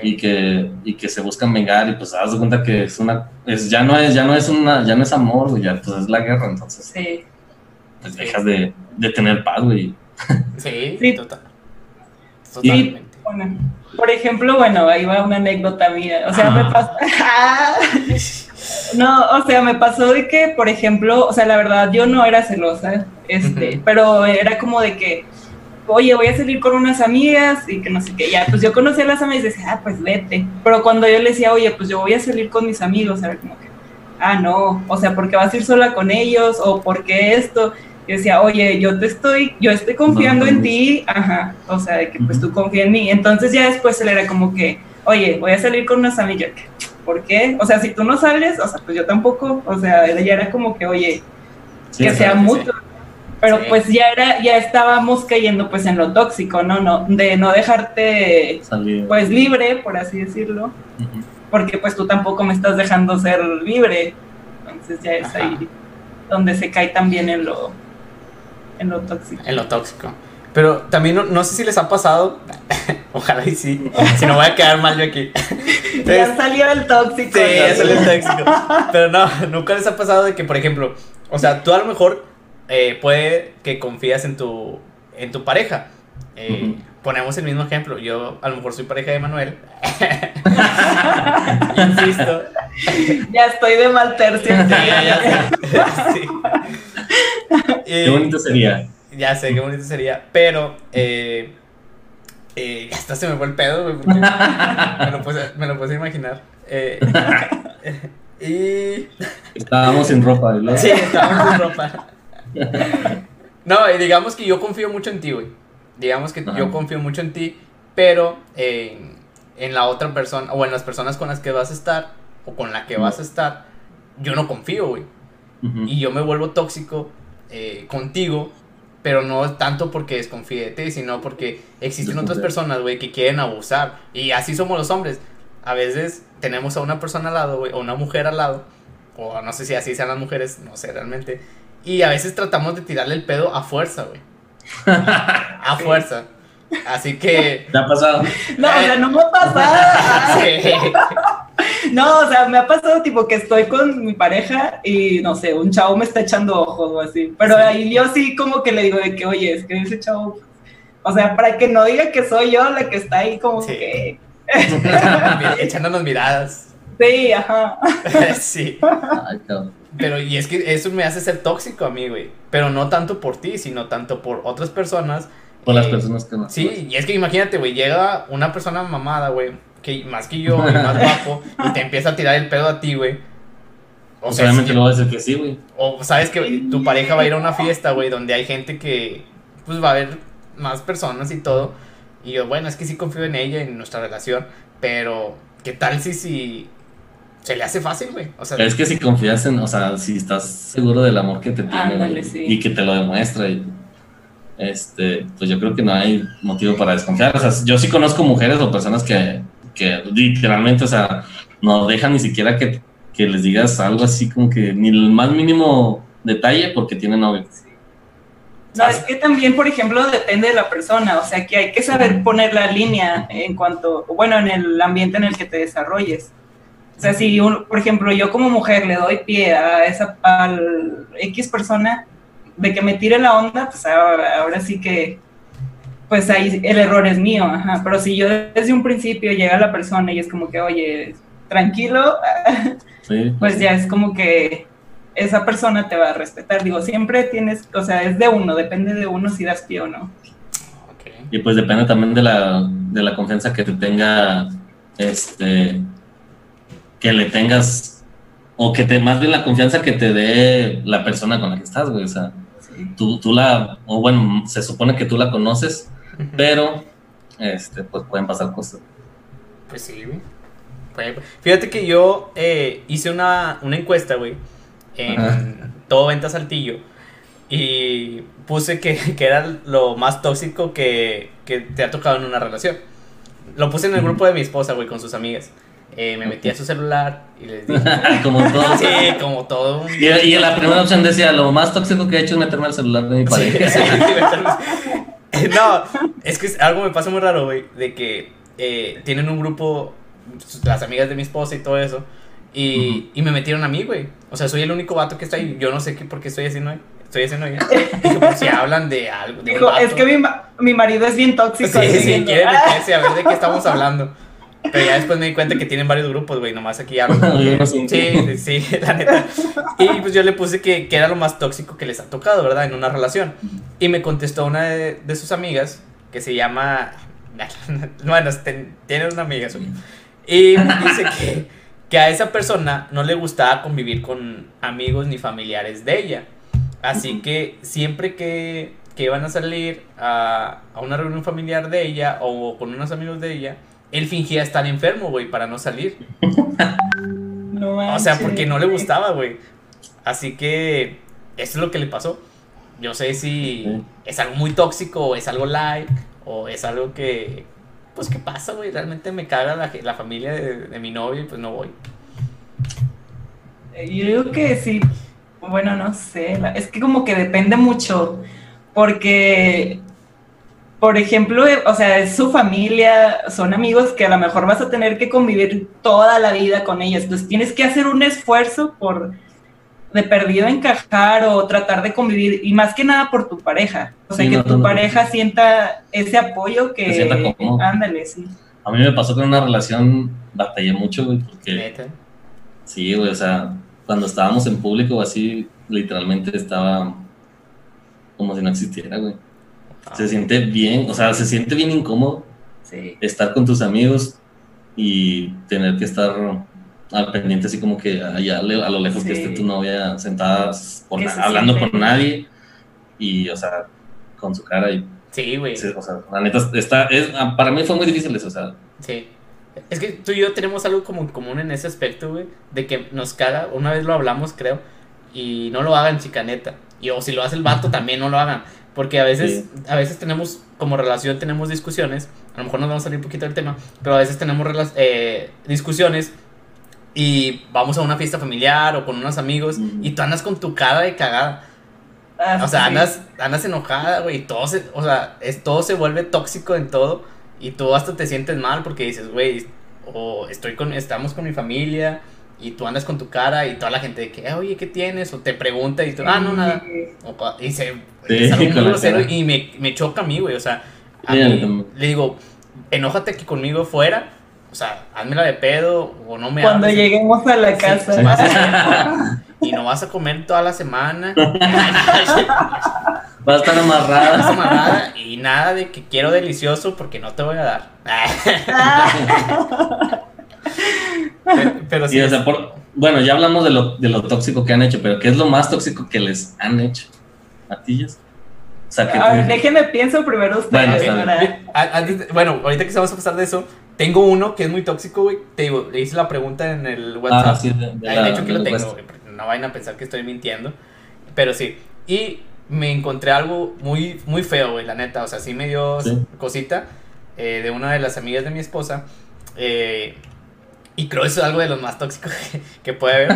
Speaker 1: y que, y que se buscan vengar y pues das cuenta que es una, es, ya no es, ya no es una, ya no es amor, ya pues es la guerra, entonces pues dejas de, de tener paz, güey.
Speaker 2: Sí, sí. Total.
Speaker 3: Totalmente. Por ejemplo, bueno, ahí va una anécdota mía. O sea, me pasó. no, o sea, me pasó de que, por ejemplo, o sea, la verdad, yo no era celosa. este, pero era como de que, oye, voy a salir con unas amigas y que no sé qué, ya, pues yo conocí a las amigas y decía, ah, pues vete, pero cuando yo le decía, oye, pues yo voy a salir con mis amigos, era como que, ah, no, o sea, porque vas a ir sola con ellos o porque esto, y decía, oye, yo te estoy, yo estoy confiando en ti, ajá, o sea, de que pues tú confías en mí, entonces ya después él era como que, oye, voy a salir con unas amigas, ¿por qué? O sea, si tú no sales, o sea, pues yo tampoco, o sea, ella era como que, oye, que sea mutuo. Pero pues ya era, ya estábamos cayendo pues en lo tóxico, ¿no? no de no dejarte pues libre, por así decirlo. Porque pues tú tampoco me estás dejando ser libre. Entonces ya es ahí donde se cae también en lo, en lo tóxico.
Speaker 2: En lo tóxico. Pero también no, sé si les ha pasado, ojalá y sí, si no voy a quedar mal yo aquí.
Speaker 3: ya salió el tóxico.
Speaker 2: Sí, ya salió el tóxico. Pero no, nunca les ha pasado de que, por ejemplo, o sea, tú a lo mejor eh, puede que confías en tu, en tu pareja. Eh, ponemos el mismo ejemplo. Yo a lo mejor soy pareja de Manuel. Insisto.
Speaker 3: Ya estoy de mal tercio.
Speaker 1: Qué bonito sería.
Speaker 2: Ya sé, qué bonito sería. Pero, eh, eh, hasta se me fue el pedo, güey. me, lo puse, me lo puse a imaginar. Eh, y.
Speaker 1: Estábamos sin ropa,
Speaker 2: ¿verdad? Sí, estábamos sin ropa. No, y digamos que yo confío mucho en ti, güey. Digamos que yo confío mucho en ti, pero en, en la otra persona, o en las personas con las que vas a estar, o con la que vas a estar, yo no confío, güey. Y yo me vuelvo tóxico eh, contigo pero no tanto porque desconfíe de ti, sino porque existen otras personas, güey, que quieren abusar. Y así somos los hombres. A veces tenemos a una persona al lado, güey, o una mujer al lado, o no sé si así sean las mujeres, no sé realmente. Y a veces tratamos de tirarle el pedo a fuerza, güey. A fuerza. Así que.
Speaker 1: ¿Te ha pasado?
Speaker 3: No, o sea, no me ha pasado. sí. No, o sea, me ha pasado tipo que estoy con mi pareja y no sé, un chavo me está echando ojos o así. Pero ahí yo sí como que le digo de que, oye, es que ese chavo, o sea, para que no diga que soy yo la que está ahí como que.
Speaker 2: Echándonos miradas.
Speaker 3: Sí, ajá.
Speaker 2: sí. Pero y es que eso me hace ser tóxico a mí, güey. Pero no tanto por ti, sino tanto por otras personas.
Speaker 1: Por las personas que no.
Speaker 2: Sí, y es que imagínate, güey, llega una persona mamada, güey que más que yo y más guapo y te empieza a tirar el pedo a ti, güey.
Speaker 1: O pues sea, obviamente lo vas a decir que sí, güey.
Speaker 2: O sabes que tu pareja va a ir a una fiesta, güey, donde hay gente que pues va a haber más personas y todo. Y yo, bueno, es que sí confío en ella, en nuestra relación, pero ¿qué tal si, si se le hace fácil, güey? O sea,
Speaker 1: es que si confías en, o sea, si estás seguro del amor que te tiene y que te lo demuestra y este, pues yo creo que no hay motivo para desconfiar. O sea, yo sí conozco mujeres o personas que que literalmente, o sea, no dejan ni siquiera que, que, les digas algo así como que ni el más mínimo detalle porque tienen novio.
Speaker 3: No, es que también, por ejemplo, depende de la persona, o sea, que hay que saber poner la línea en cuanto, bueno, en el ambiente en el que te desarrolles. O sea, si, por ejemplo, yo como mujer le doy pie a esa, al X persona de que me tire la onda, pues ahora, ahora sí que pues ahí el error es mío, ajá. Pero si yo desde un principio llega la persona y es como que, oye, tranquilo, pues ya es como que esa persona te va a respetar. Digo, siempre tienes, o sea, es de uno, depende de uno si das pie o no.
Speaker 1: Y pues depende también de la, de la confianza que te tenga, este, que le tengas, o que te, más bien la confianza que te dé la persona con la que estás, güey. O sea, tú, tú la, o bueno, se supone que tú la conoces pero, este, pues pueden pasar cosas.
Speaker 2: Pues sí, güey. Fíjate que yo eh, hice una, una encuesta, güey, en Todo Venta Saltillo. Y puse que, que, era lo más tóxico que, que, te ha tocado en una relación. Lo puse en el grupo de mi esposa, güey, con sus amigas. Eh, me metí a su celular y les dije.
Speaker 1: como todo.
Speaker 2: Sí, como todo.
Speaker 1: Y, y, la primera opción decía: Lo más tóxico que he hecho es meterme al celular de mi pareja. Sí, sí,
Speaker 2: no, es que algo me pasa muy raro, güey, de que eh, tienen un grupo, las amigas de mi esposa y todo eso, y, y me metieron a mí, güey. O sea, soy el único vato que está ahí. Yo no sé qué, por qué estoy haciendo ahí. Estoy haciendo ahí. Dijo, pues si hablan de algo.
Speaker 3: Dijo, es que mi, mi, marido es bien tóxico.
Speaker 2: Sí, sí, quiere meterse a ver de qué estamos hablando. Pero ya después me di cuenta que tienen varios grupos, güey, nomás aquí hablo. sí, sí, sí, la neta. Y pues yo le puse que, que, era lo más tóxico que les ha tocado, ¿verdad? En una relación. Y me contestó una de, de sus amigas, que se llama... Bueno, tiene una amiga suya. Y dice que, que a esa persona no le gustaba convivir con amigos ni familiares de ella. Así que siempre que, que iban a salir a, a una reunión familiar de ella o con unos amigos de ella, él fingía estar enfermo, güey, para no salir. No o sea, porque no le gustaba, güey. Así que eso es lo que le pasó. Yo sé si es algo muy tóxico o es algo light o es algo que, pues, ¿qué pasa, güey? Realmente me caga la, la familia de, mi novio y pues no voy.
Speaker 3: Yo digo que sí, bueno, no sé, es que como que depende mucho, porque por ejemplo, eh, o sea, es su familia, son amigos que a lo mejor vas a tener que convivir toda la vida con ellos. Entonces tienes que hacer un esfuerzo por de perdido encajar o tratar de convivir y más que nada por tu pareja. O sea, que tu pareja sienta ese apoyo que... Ándale, sí.
Speaker 1: A mí me pasó con una relación, batallé mucho, güey, porque... Sí, güey, o sea, cuando estábamos en público así, literalmente estaba como si no existiera, güey. Se siente bien, o sea, se siente bien incómodo estar con tus amigos y tener que estar al pendiente así como que allá a lo lejos que esté tu novia sentada hablando con nadie y, o sea, con su cara y...
Speaker 2: Sí, güey.
Speaker 1: o sea, la neta, está, es, ah, para mí fue muy difícil eso, o sea...
Speaker 2: Sí. Es que tú y yo tenemos algo como común en ese aspecto, güey, de que nos caga, una vez lo hablamos, creo, y no lo hagan chicaneta. Y o si lo hace el vato, también no lo hagan. Porque a veces, a veces tenemos, como relación, tenemos discusiones. A lo mejor nos vamos a salir un poquito del tema, pero a veces tenemos eh, discusiones y vamos a una fiesta familiar o con unos amigos y tú andas con tu cara de cagada. Ah, o sea, andas, andas enojada, güey, y todo se, o sea, es, todo se vuelve tóxico en todo y tú hasta te sientes mal porque dices, güey, o estoy con, estamos con mi familia y tú andas con tu cara y toda la gente de que, oye, ¿qué tienes? O te pregunta y tú, ah, no, nada. y se, y me, me, choca a mí, güey, o sea, a mí, le digo, enójate aquí conmigo fuera, o sea, házmela de pedo o no me
Speaker 3: Cuando lleguemos a la casa.
Speaker 2: y no vas a comer toda la semana.
Speaker 1: Va a estar amarrada. Vas
Speaker 2: amarrada y nada de que quiero delicioso porque no te voy a dar.
Speaker 1: pero, sí. bueno, ya hablamos de lo, de lo tóxico que han hecho, pero ¿qué es lo más tóxico que les han hecho? ¿Matillas?
Speaker 3: O sea, que déjenme pienso primero ustedes.
Speaker 2: Bueno, ahorita que vamos a pasar de eso, tengo uno que es muy tóxico, güey. Te digo, le hice la pregunta en el WhatsApp. Ah, sí, de, de, hecho, que lo tengo, No vayan a pensar que estoy mintiendo. Pero sí. Y me encontré algo muy, muy feo, güey, la neta. O sea, sí me dio cosita eh, de una de las amigas de mi esposa. Eh, y creo que eso es algo de lo más tóxico que, puede haber.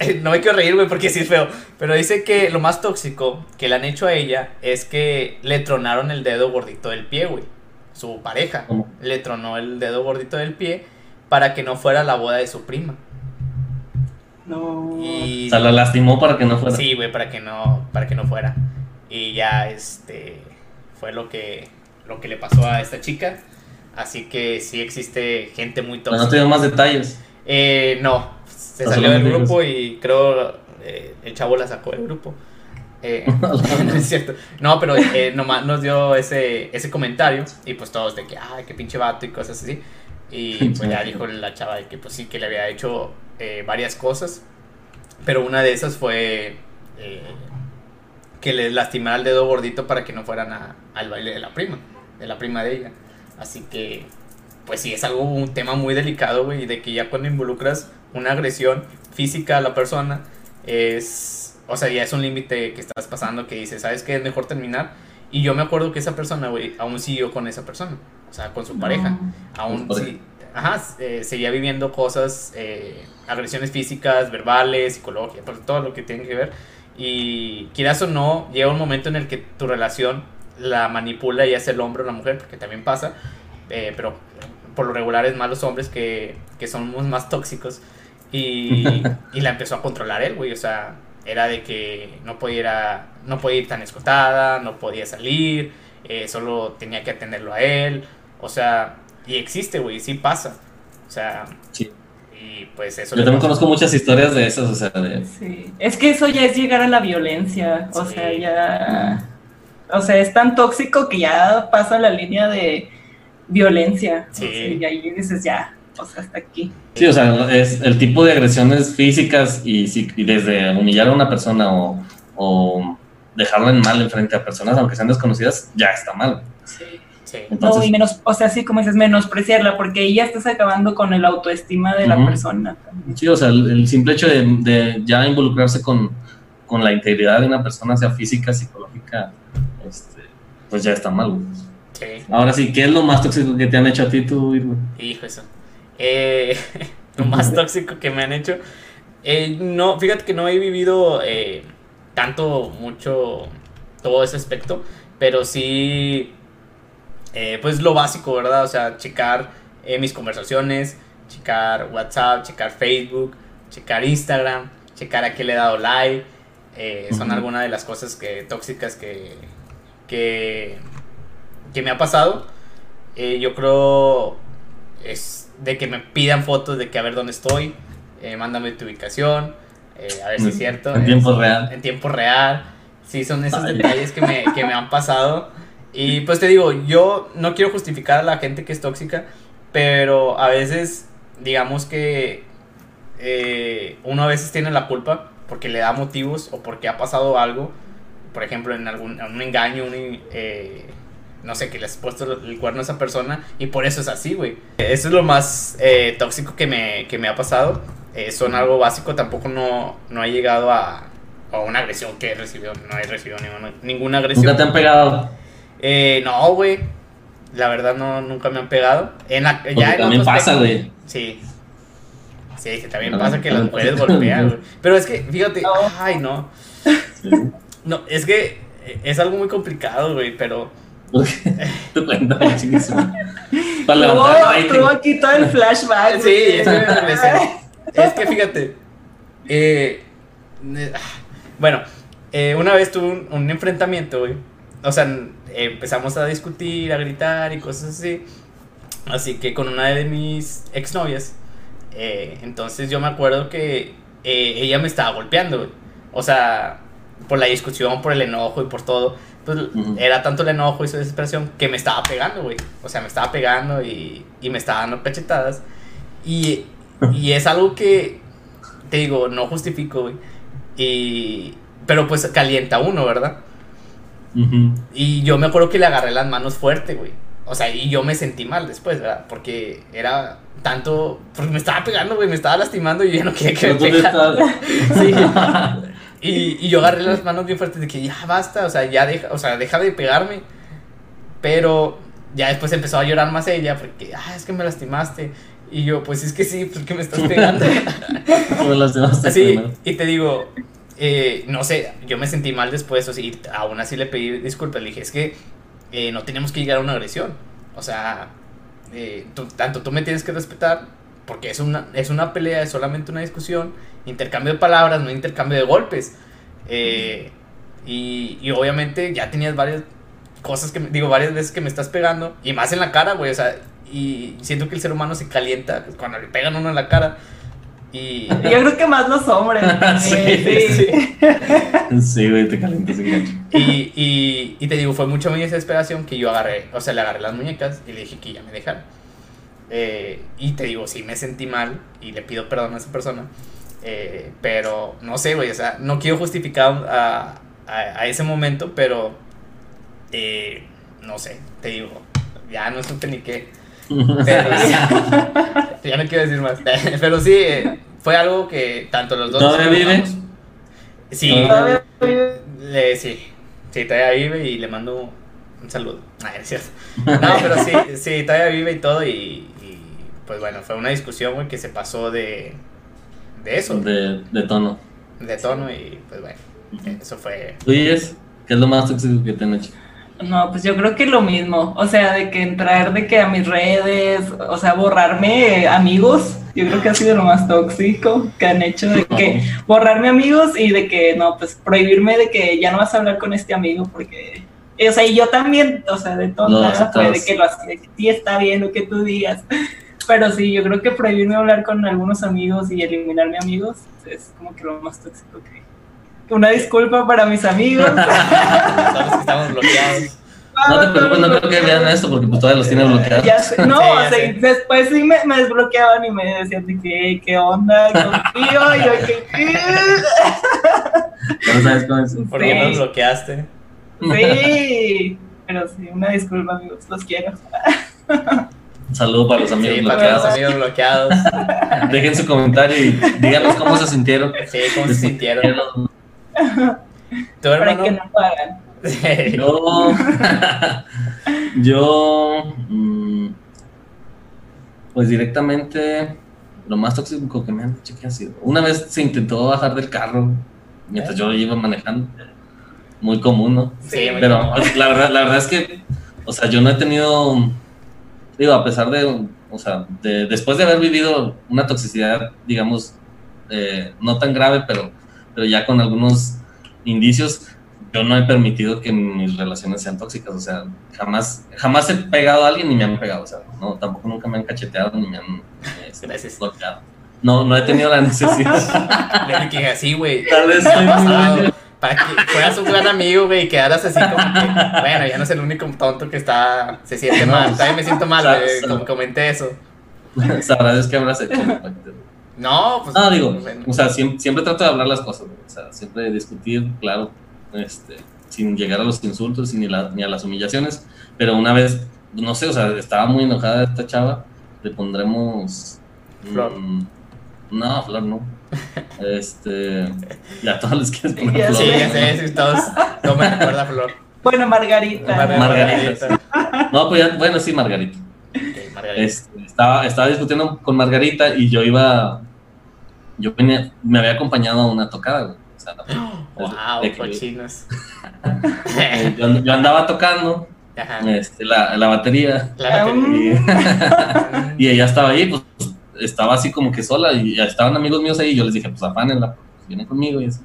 Speaker 2: no me quiero reír, güey, porque sí es feo. Pero dice que lo más tóxico que le han hecho a ella es que le tronaron el dedo gordito del pie, güey. Su pareja le tronó el dedo gordito del pie para que no fuera la boda de su prima.
Speaker 3: No.
Speaker 1: Y... O sea, la lastimó para que no fuera.
Speaker 2: Sí, güey, para que no, para que no fuera. Y ya, este, fue lo que, lo que le pasó a esta chica. Así que sí existe gente muy tóxica.
Speaker 1: no tengo más detalles.
Speaker 2: Eh, no, se salió del grupo y creo eh, el chavo la sacó del grupo. Eh, no es cierto. No, pero eh, nomás nos dio ese, ese comentario y pues todos de que, ay, qué pinche vato y cosas así. Y pues ya dijo la chava de que pues sí, que le había hecho varias cosas. Pero una de esas fue que le lastimara el dedo gordito para que no fueran a, al baile de la prima, de la prima de ella. Así que, pues sí, es algo, un tema muy delicado, güey, de que ya cuando involucras una agresión física a la persona, es, o sea, ya es un límite que estás pasando que dices, ¿sabes qué? Es mejor terminar. Y yo me acuerdo que esa persona, güey, aún siguió con esa persona, o sea, con su pareja. Aún sí, ajá, eh, seguía viviendo cosas, eh, agresiones físicas, verbales, psicológicas, todo lo que tiene que ver. Y quieras o no, llega un momento en el que tu relación la manipula y hace el hombre o la mujer, porque también pasa, eh, pero por lo regular es más los hombres que, que somos más tóxicos. Y, y, la empezó a controlar él, güey. O sea, era de que no podía, no podía ir tan escotada, no podía salir, eh, solo tenía que atenderlo a él. O sea, y existe, güey, sí pasa. O sea, sí. y pues eso.
Speaker 1: Yo también conozco muchas historias de esas, o sea, de...
Speaker 3: Sí, es que eso ya es llegar a la violencia, o sea, ya... O sea, es tan tóxico que ya pasa la línea de violencia. Sí. y ahí dices, ya, o sea, hasta aquí.
Speaker 1: Sí, o sea, es el tipo de agresiones físicas y, y desde humillar a una persona o, o dejarla en mal enfrente a personas, aunque sean desconocidas, ya está mal.
Speaker 3: Sí. Sí. no, y menos, o sea, sí, como dices, menospreciarla, porque ahí ya estás acabando con el autoestima de la persona.
Speaker 1: Sí, o sea, el, simple hecho de, de ya involucrarse con, con, la integridad de una persona, sea física, psicológica, este, pues ya está mal. Sí. Ahora sí, ¿qué es lo más tóxico que te han hecho a ti, tú,
Speaker 2: Hijo, eso. Eh, lo más tóxico que me han hecho. Eh, no, fíjate que no he vivido eh, tanto, mucho, todo ese aspecto, pero sí, pues lo básico, ¿verdad? O sea, checar mis conversaciones, checar WhatsApp, checar Facebook, checar Instagram, checar a qué le he dado like. Son algunas de las cosas que, tóxicas que, que, que me ha pasado. yo creo es de que me pidan fotos de que a ver dónde estoy, eh, mándame tu ubicación, eh, a ver si es cierto.
Speaker 1: En tiempo real.
Speaker 2: En tiempo real. Sí, son esos detalles que me, que me han pasado. Y pues te digo, yo no quiero justificar a la gente que es tóxica, pero a veces, digamos que eh, uno a veces tiene la culpa porque le da motivos o porque ha pasado algo, por ejemplo, en algún un engaño, un, eh, no sé, que le has puesto el cuerno a esa persona y por eso es así, güey. Eso es lo más eh, tóxico que me, que me ha pasado. Eh, son algo básico, tampoco no, no he llegado a, a una agresión que he recibido, no he recibido ninguna, ninguna agresión.
Speaker 1: ¿Nunca te han pegado?
Speaker 2: Eh, no, güey. La verdad no, nunca me han pegado. En ya
Speaker 1: también pasa, güey.
Speaker 2: Sí. Sí, que también pasa que las mujeres golpean, güey. Pero es que, fíjate, ay, no. No, es que es algo muy complicado, güey, pero
Speaker 1: cuenta
Speaker 3: Para Tuvo aquí todo el flashback.
Speaker 2: Sí, es que fíjate. Eh, bueno, eh, una vez tuve un, enfrentamiento, güey. O sea, empezamos a discutir, a gritar y cosas así. Así que con una de mis exnovias. Eh, entonces yo me acuerdo que ella me estaba golpeando, güey. O sea, por la discusión, por el enojo y por todo. Pues era tanto el enojo y su desesperación que me estaba pegando, güey. O sea, me estaba pegando y, y me estaba dando cachetadas. Y, y, es algo que, te digo, no justifico, güey. Y, pero pues calienta uno, ¿verdad? Y yo me acuerdo que le agarré las manos fuerte, güey. O sea, y yo me sentí mal después, ¿verdad? Porque era tanto. Porque me estaba pegando, güey, me estaba lastimando y yo no quería que me pegara. sí. Y, y, yo agarré las manos bien fuertes de que ya basta, o sea, ya deja, o sea, deja de pegarme. Pero ya después empezó a llorar más ella porque, ah, es que me lastimaste. Y yo, pues es que sí, porque me estás pegando. me lastimaste. Sí, y te digo, eh, no sé, yo me sentí mal después, o sea, y aún así le pedí disculpas. Le dije, es que eh, no tenemos que llegar a una agresión. O sea, eh, tanto tú me tienes que respetar, porque es una, es una pelea, es solamente una discusión intercambio de palabras, no intercambio de golpes. Eh, y, y, obviamente ya tenías varias cosas que, digo, varias veces que me estás pegando, y más en la cara, güey, o sea, y siento que el ser humano se calienta cuando le pegan uno en la cara. Y...
Speaker 3: Yo creo que más los hombres. sí,
Speaker 1: sí. Sí, güey, te calientas
Speaker 2: y, y, y te digo, fue mucha mi desesperación que yo agarré, o sea, le agarré las muñecas y le dije que ya me dejara. Eh, y te digo, sí me sentí mal y le pido perdón a esa persona. Eh, pero no sé, güey, o sea, no quiero justificar a, a, ese momento, pero eh, no sé, te digo, ya no supe ni qué. ya no quiero decir más. pero sí, eh, fue algo que tanto los dos.
Speaker 1: ¿Todavía vive?
Speaker 2: Sí, ¿Todavía Le, sí, sí, todavía vive y le mando un saludo. Ah, es cierto. No, pero sí, sí, todavía vive y todo. Y, y pues bueno, fue una discusión, güey, que se pasó de de eso.
Speaker 1: De, de tono.
Speaker 2: De tono y pues bueno, eso fue...
Speaker 1: ¿Tú es? ¿Qué es lo más tóxico que te han hecho?
Speaker 3: No, pues yo creo que lo mismo, o sea, de que entrar de que a mis redes, o sea, borrarme amigos, yo creo que ha sido lo más tóxico que han hecho, de que borrarme amigos y de que, no, pues prohibirme de que ya no vas a hablar con este amigo porque, o sea, y yo también, o sea, de todo, de que lo sí está bien lo que tú digas, Pero sí, yo creo que prohibirme hablar con algunos amigos y eliminarme amigos es como que lo más tóxico que... Una disculpa para mis amigos.
Speaker 2: Todos estamos bloqueados.
Speaker 1: No te preocupes, no creo que vean esto porque pues todavía los tiene bloqueados.
Speaker 3: Ya sé, no, o sea, después sí me, me, desbloqueaban y me decían de que, ¿qué onda contigo? Y yo,
Speaker 1: sabes cómo es.
Speaker 2: ¿Por qué nos bloqueaste?
Speaker 3: Sí, pero sí, una disculpa, amigos, los quiero.
Speaker 1: Un saludo para los amigos
Speaker 2: Sí,
Speaker 1: bloqueados.
Speaker 2: para los amigos bloqueados.
Speaker 1: Dejen su comentario y díganos cómo se sintieron.
Speaker 2: Sí, cómo se sintieron. ¿Tu
Speaker 3: Para
Speaker 2: hermano?
Speaker 3: que no pagan.
Speaker 2: Sí.
Speaker 1: Yo. yo. mm, pues directamente. Lo más tóxico que me han dicho que ha sido. Una vez se intentó bajar del carro mientras yo iba manejando. Muy común, ¿no?
Speaker 2: Sí, muy
Speaker 1: Pero
Speaker 2: común.
Speaker 1: pues, la, verdad, la verdad es que. O sea, yo no he tenido. Digo, a pesar de. O sea, de- después de haber vivido una toxicidad, digamos, eh, no tan grave, pero, pero ya con algunos indicios, yo no he permitido que mis relaciones sean tóxicas, o sea, jamás, jamás he pegado a alguien ni me han pegado, o sea, no, tampoco nunca me han cacheteado ni me han este,
Speaker 2: Gracias.
Speaker 1: golpeado. No, no he tenido la necesidad.
Speaker 2: Le dije así, güey.
Speaker 1: Tal vez
Speaker 2: ¿Qué
Speaker 1: soy
Speaker 2: ha
Speaker 1: muy.
Speaker 2: Para que fueras un gran amigo, güey, y quedaras así como que, bueno, ya no es el único tonto que está, se siente mal. También me siento mal, güey, como comenté eso.
Speaker 1: Sabrás es que habrás hecho.
Speaker 2: No, pues.
Speaker 1: No, digo,
Speaker 2: bueno.
Speaker 1: o sea, siempre, siempre trato de hablar las cosas, güey, o sea, siempre de discutir, claro, este, sin llegar a los insultos ni, la- ni a las humillaciones, pero una vez, no sé, o sea, estaba muy enojada esta chava, le pondremos...
Speaker 2: Flor.
Speaker 1: mm, no, Flor no. Este, ya todos les quieres poner
Speaker 3: Ya
Speaker 1: Flor.
Speaker 2: Sí, ya sé, sí, todos. No me recuerda Flor.
Speaker 3: Bueno, Margarita.
Speaker 1: Margarita. No, pues ya, bueno, sí, Margarita. Este, estaba, estaba discutiendo con Margarita y yo iba, yo venía, me había acompañado a una tocada, güey. O sea,
Speaker 2: Wow,
Speaker 1: de yo, yo andaba tocando este, la, la batería
Speaker 2: La
Speaker 1: y,
Speaker 2: batería.
Speaker 1: y ella estaba ahí, pues estaba así como que sola y estaban amigos míos ahí y yo les dije, pues afánenla, pues, vienen conmigo y así.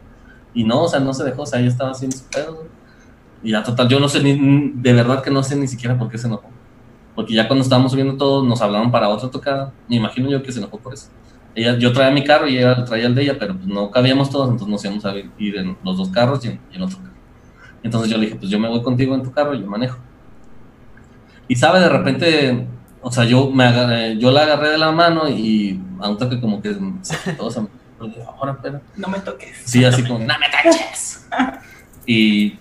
Speaker 1: Y no, o sea, no se dejó, o sea, ella estaba haciendo su pedo, güey. Y ya total, yo no sé ni, de verdad que no sé ni siquiera por qué se enojó. Porque ya cuando estábamos subiendo todos, nos hablaron para otra tocada. Me imagino yo que se enojó por eso. Ella, yo traía mi carro y ella traía el de ella, pero pues no cabíamos todos, entonces nos íbamos a ir en los dos carros y en, y en otro carro. Entonces yo le dije, pues yo me voy contigo en tu carro y yo manejo. Y sabe, de repente, o sea, yo, me agarré- yo la agarré de la mano y a un toque como que se quitó, o sea, ahora, espera.
Speaker 3: No me toques.
Speaker 1: Sí, así como, no me caches. Y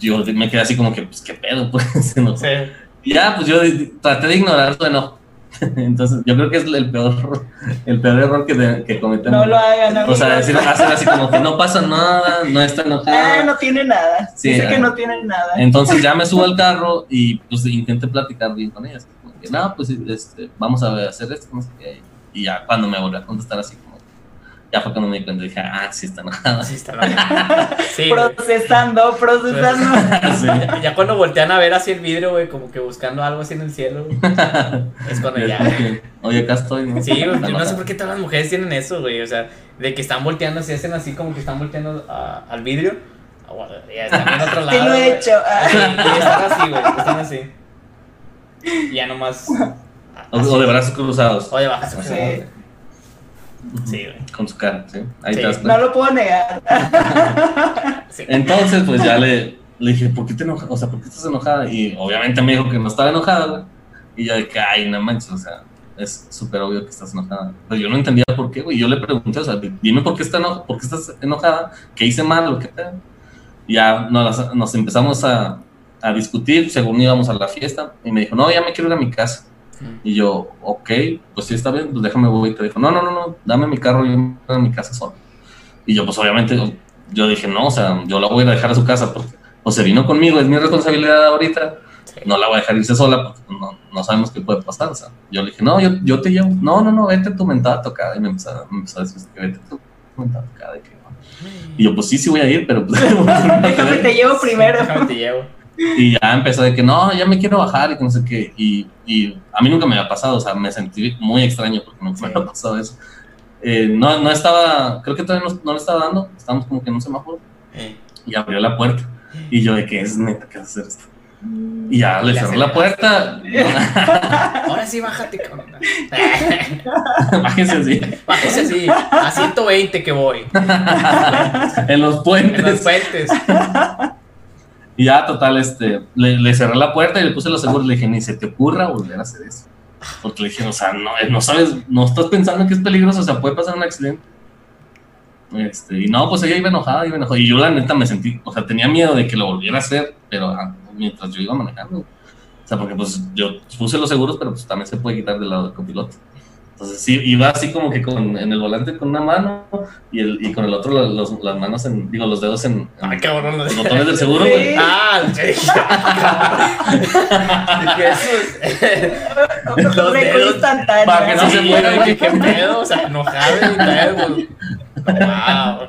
Speaker 1: yo me quedé así como que, pues, qué pedo, pues. ¿no?
Speaker 2: Sí.
Speaker 1: Y ya, pues yo traté de ignorar su enojo. Entonces, yo creo que es el peor, el peor error que, de- que cometemos.
Speaker 3: No lo hagan,
Speaker 1: O sea,
Speaker 3: amigos.
Speaker 1: decir, hacer así como que no pasa nada, no está
Speaker 3: Ah,
Speaker 1: enojada.
Speaker 3: no tiene nada.
Speaker 1: Sí,
Speaker 3: Dice que
Speaker 1: ah.
Speaker 3: no tiene nada.
Speaker 1: Entonces ya me subo al carro y pues intenté platicar bien con ella. así como que, no, pues este, vamos a hacer esto, no sé qué. Y ya cuando me volví a contestar así ya fue cuando me di cuenta, dije, ah, sí está enojada.
Speaker 2: Sí, está loco. Sí, güey.
Speaker 3: procesando, procesando.
Speaker 1: Sí.
Speaker 2: Ya, ya cuando voltean a ver así el vidrio, güey, como que buscando algo así en el cielo, güey, es cuando ya.
Speaker 1: Oye, acá estoy, ¿no?
Speaker 2: Sí, güey, no sé por qué todas las mujeres tienen eso, güey. O sea, de que están volteando, se hacen así como que están volteando a- al vidrio. Ah, Ya están en otro lado.
Speaker 3: Sí lo he hecho.
Speaker 2: Sí,
Speaker 3: ah.
Speaker 2: y están así, güey. Están así. Y ya nomás.
Speaker 1: O, o de brazos cruzados,
Speaker 2: Oye, baja su
Speaker 3: Sí.
Speaker 2: Sí, güey.
Speaker 1: con su cara, ¿sí? Ahí
Speaker 2: Sí.
Speaker 1: te das
Speaker 3: No lo puedo negar.
Speaker 2: Sí.
Speaker 1: Entonces, pues ya le, le dije, ¿por qué te enojas? O sea, ¿por qué estás enojada? Y obviamente me dijo que no estaba enojada, güey. Y yo de que, ay, no manches, o sea, es súper obvio que estás enojada. Pero yo no entendía por qué, güey. Yo le pregunté, o sea, dime por qué, está eno- por qué estás enojada, qué hice mal o qué pedo. Y ya nos, nos empezamos a, a discutir según íbamos a la fiesta. Y me dijo, no, ya me quiero ir a mi casa. Y yo, ok, pues sí, está bien, pues déjame voy. Y te dijo, no, no, no, no, dame mi carro y yo me voy a mi casa solo. Y yo, pues obviamente, yo dije, no, o sea, yo la voy a dejar a su casa porque o se vino conmigo, es mi responsabilidad ahorita,
Speaker 2: Sí.
Speaker 1: no la voy a dejar irse sola porque no, no sabemos qué puede pasar. O sea, yo le dije, no, yo, yo te llevo, no, no, no, vete tu mentada tocada. Y me empezó, a- me empezó a decir que vete tu mentada tocada. Y, que, no. y yo, pues sí, sí voy a ir, pero pues.
Speaker 3: Déjame te llevo primero.
Speaker 2: Déjame te llevo.
Speaker 1: Y ya empezó de que no, ya me quiero bajar y que no sé qué. Y, y a mí nunca me había pasado, o sea, me sentí muy extraño porque nunca me había pasado eso. Eh, no, no estaba, creo que todavía no, no le estaba dando, estábamos como que en un semáforo
Speaker 2: Eh,
Speaker 1: y abrió la puerta. Y yo de que es neta que hacer esto. Y ya le cerró la puerta.
Speaker 2: Ahora sí, bájate, cabrón.
Speaker 1: Bájese así.
Speaker 2: Bájese así. A 120 que voy.
Speaker 1: en los puentes.
Speaker 2: En los puentes.
Speaker 1: Y ya, total, este, le, cerré la puerta y le puse los seguros. Le dije, ni se te ocurra volver a hacer eso. Porque le dije, o sea, no, no sabes, no estás pensando que es peligroso, o sea, puede pasar un accidente. Este, y no, pues ella iba enojada, iba enojada. Y yo la neta me sentí, o sea, tenía miedo de que lo volviera a hacer, pero ah, mientras yo iba manejando. O sea, porque pues yo puse los seguros, pero pues también se puede quitar del lado del copiloto. Entonces sí, iba así como que con, en el volante con una mano y, el, y con el otro los, las manos en, digo, los dedos en,
Speaker 2: Ay, cabrón,
Speaker 1: los botones del seguro, güey.
Speaker 2: Ah,
Speaker 3: los dedos
Speaker 2: para que no se muera y qué pedo, o sea, enojado y tal, Wow.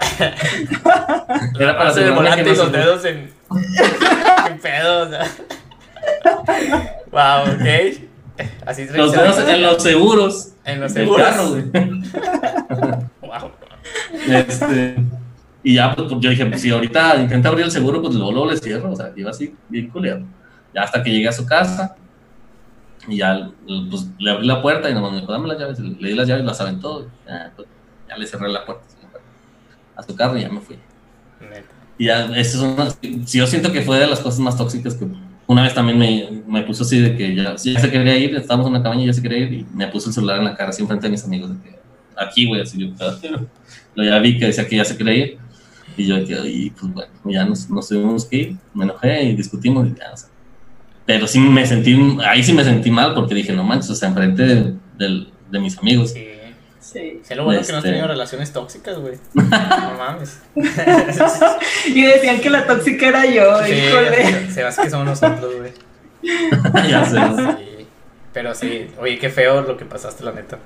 Speaker 2: Era para hacer el volante y los dedos en. ¿Qué pedo? O sea. Wow, ok. Así
Speaker 1: Los dedos en los seguros.
Speaker 2: En los seguros. Carro, güey.
Speaker 1: wow. Este. Y ya, pues, yo dije, pues si ahorita intenta abrir el seguro, pues luego, luego le cierro. O sea, iba así, bien culeado. Ya hasta que llegué a su casa. Y ya, pues le abrí la puerta y nomás me dijo, dame las llaves. Le di las llaves, las aventó. Ya, pues, ya le cerré la puerta a su carro y ya me fui. Y ya, eso es una, yo siento que fue de las cosas más tóxicas que una vez también me, me puso así de que ya, ya se quería ir, estábamos en una cabaña y ya se quería ir y me puso el celular en la cara así enfrente de mis amigos de que aquí voy así yo, lo ya vi que decía que ya se quería ir y yo y pues bueno, ya nos, nos tuvimos que ir, me enojé y discutimos y ya, o sea, pero sí me sentí, ahí sí me sentí mal porque dije, no manches, o sea, enfrente de, de, de mis amigos.
Speaker 2: Sí Sí. Es lo bueno que no has tenido este. relaciones tóxicas, güey. No mames.
Speaker 3: y decían que la tóxica era yo, sí, híjole.
Speaker 2: Se ve que somos nosotros, güey.
Speaker 1: ya sé.
Speaker 2: Sí. Pero sí, oye, qué feo lo que pasaste, la neta.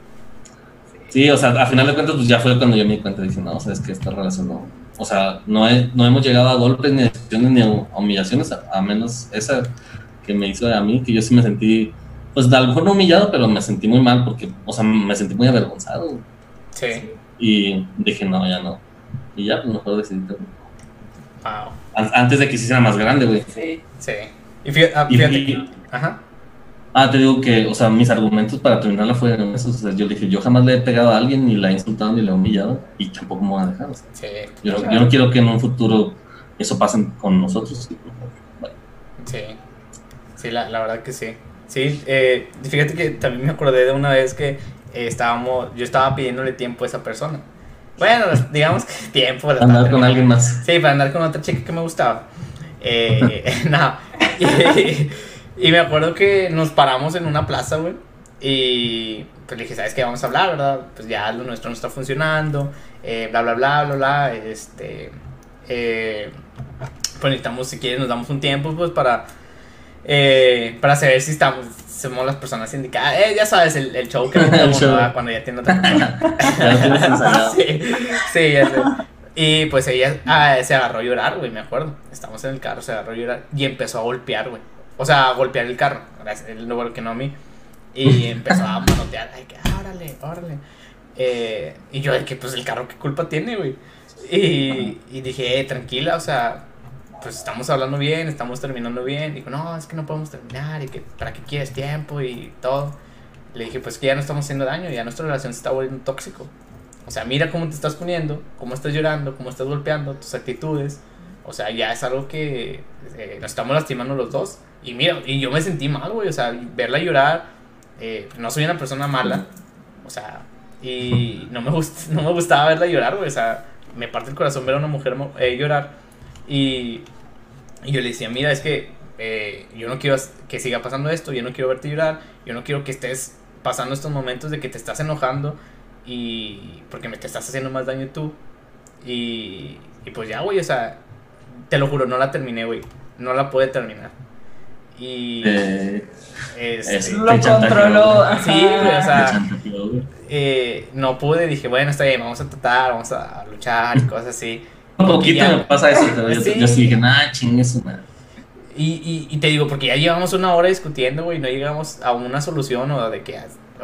Speaker 1: Sí, o sea, a final de cuentas, pues ya fue cuando yo me di cuenta, dije, no, o sea, es que esta relación no. O sea, no, no hemos llegado a golpes, ni a ni a humillaciones, a, a menos esa que me hizo a mí, que yo sí me sentí pues a lo mejor no humillado, pero me sentí muy mal porque, o sea, me sentí muy avergonzado.
Speaker 2: Sí.
Speaker 1: Y dije, no, ya no. Y ya, pues mejor decidí
Speaker 2: Wow.
Speaker 1: Antes de que se hiciera más grande, güey.
Speaker 2: Sí. Sí. Y fíjate, Ajá.
Speaker 1: Ah, te digo que, o sea, mis argumentos para terminarla fueron esos. O sea, yo dije, yo jamás le he pegado a alguien, ni la he insultado, ni la he humillado, y tampoco me voy a dejar.
Speaker 2: sí,
Speaker 1: yo, yo, no quiero que en un futuro eso pase con nosotros.
Speaker 2: Sí, sí, la, la verdad que sí. Sí, eh, fíjate que también me acordé de una vez que eh, estábamos, yo estaba pidiéndole tiempo a esa persona. Bueno, digamos que tiempo.
Speaker 1: Para andar con alguien más.
Speaker 2: Sí, para andar con otra chica que me gustaba. Eh, no. Y, me acuerdo que nos paramos en una plaza, güey. Y pues le dije, ¿sabes qué? Vamos a hablar, ¿verdad? Pues ya lo nuestro no está funcionando. Eh, bla, bla, bla, bla, bla. Este. Eh, pues necesitamos, si quieres, nos damos un tiempo, pues para eh, para saber si estamos, somos las personas indicadas. Eh, ya sabes, el, el show que cuando ya tiene otra persona. sí, sí, ya sé. Y pues ella ah, se agarró a llorar, güey, me acuerdo. Estamos en el carro, se agarró a llorar y empezó a golpear, güey. O sea, a golpear el carro. Él no que no a mí. Y empezó a manotear. Ay, que órale, órale. Eh, y yo, de que pues el carro, ¿qué culpa tiene, güey? Y, y dije, eh, tranquila, o sea, pues estamos hablando bien, estamos terminando bien. Dijo, no, es que no podemos terminar y que para qué quieres tiempo y todo. Le dije, pues que ya no estamos haciendo daño, ya nuestra relación se está volviendo tóxico. O sea, mira cómo te estás poniendo, cómo estás llorando, cómo estás golpeando, tus actitudes. O sea, ya es algo que eh, nos estamos lastimando los dos. Y mira, y yo me sentí mal, güey. O sea, verla llorar. Eh, no soy una persona mala. O sea, y no me, no me gustaba verla llorar, güey. O sea, me parte el corazón ver a una mujer eh, llorar. Y, yo le decía, mira, es que yo no quiero que siga pasando esto, yo no quiero verte llorar, yo no quiero que estés pasando estos momentos de que te estás enojando y porque me te estás haciendo más daño tú. Y, y pues ya, güey, o sea, te lo juro, no la terminé, güey. No la pude terminar. Y.
Speaker 1: Eh,
Speaker 3: este, lo controló.
Speaker 2: Sí, güey, o sea. Eh, no pude, dije, bueno, está bien, vamos a tratar, vamos a luchar y cosas así.
Speaker 1: Un poquito me pasa eso, yo, sí. dije, nah, chingue su madre.
Speaker 2: Y, y, te digo, porque ya llevamos una hora discutiendo, güey, no llegamos a una solución o de que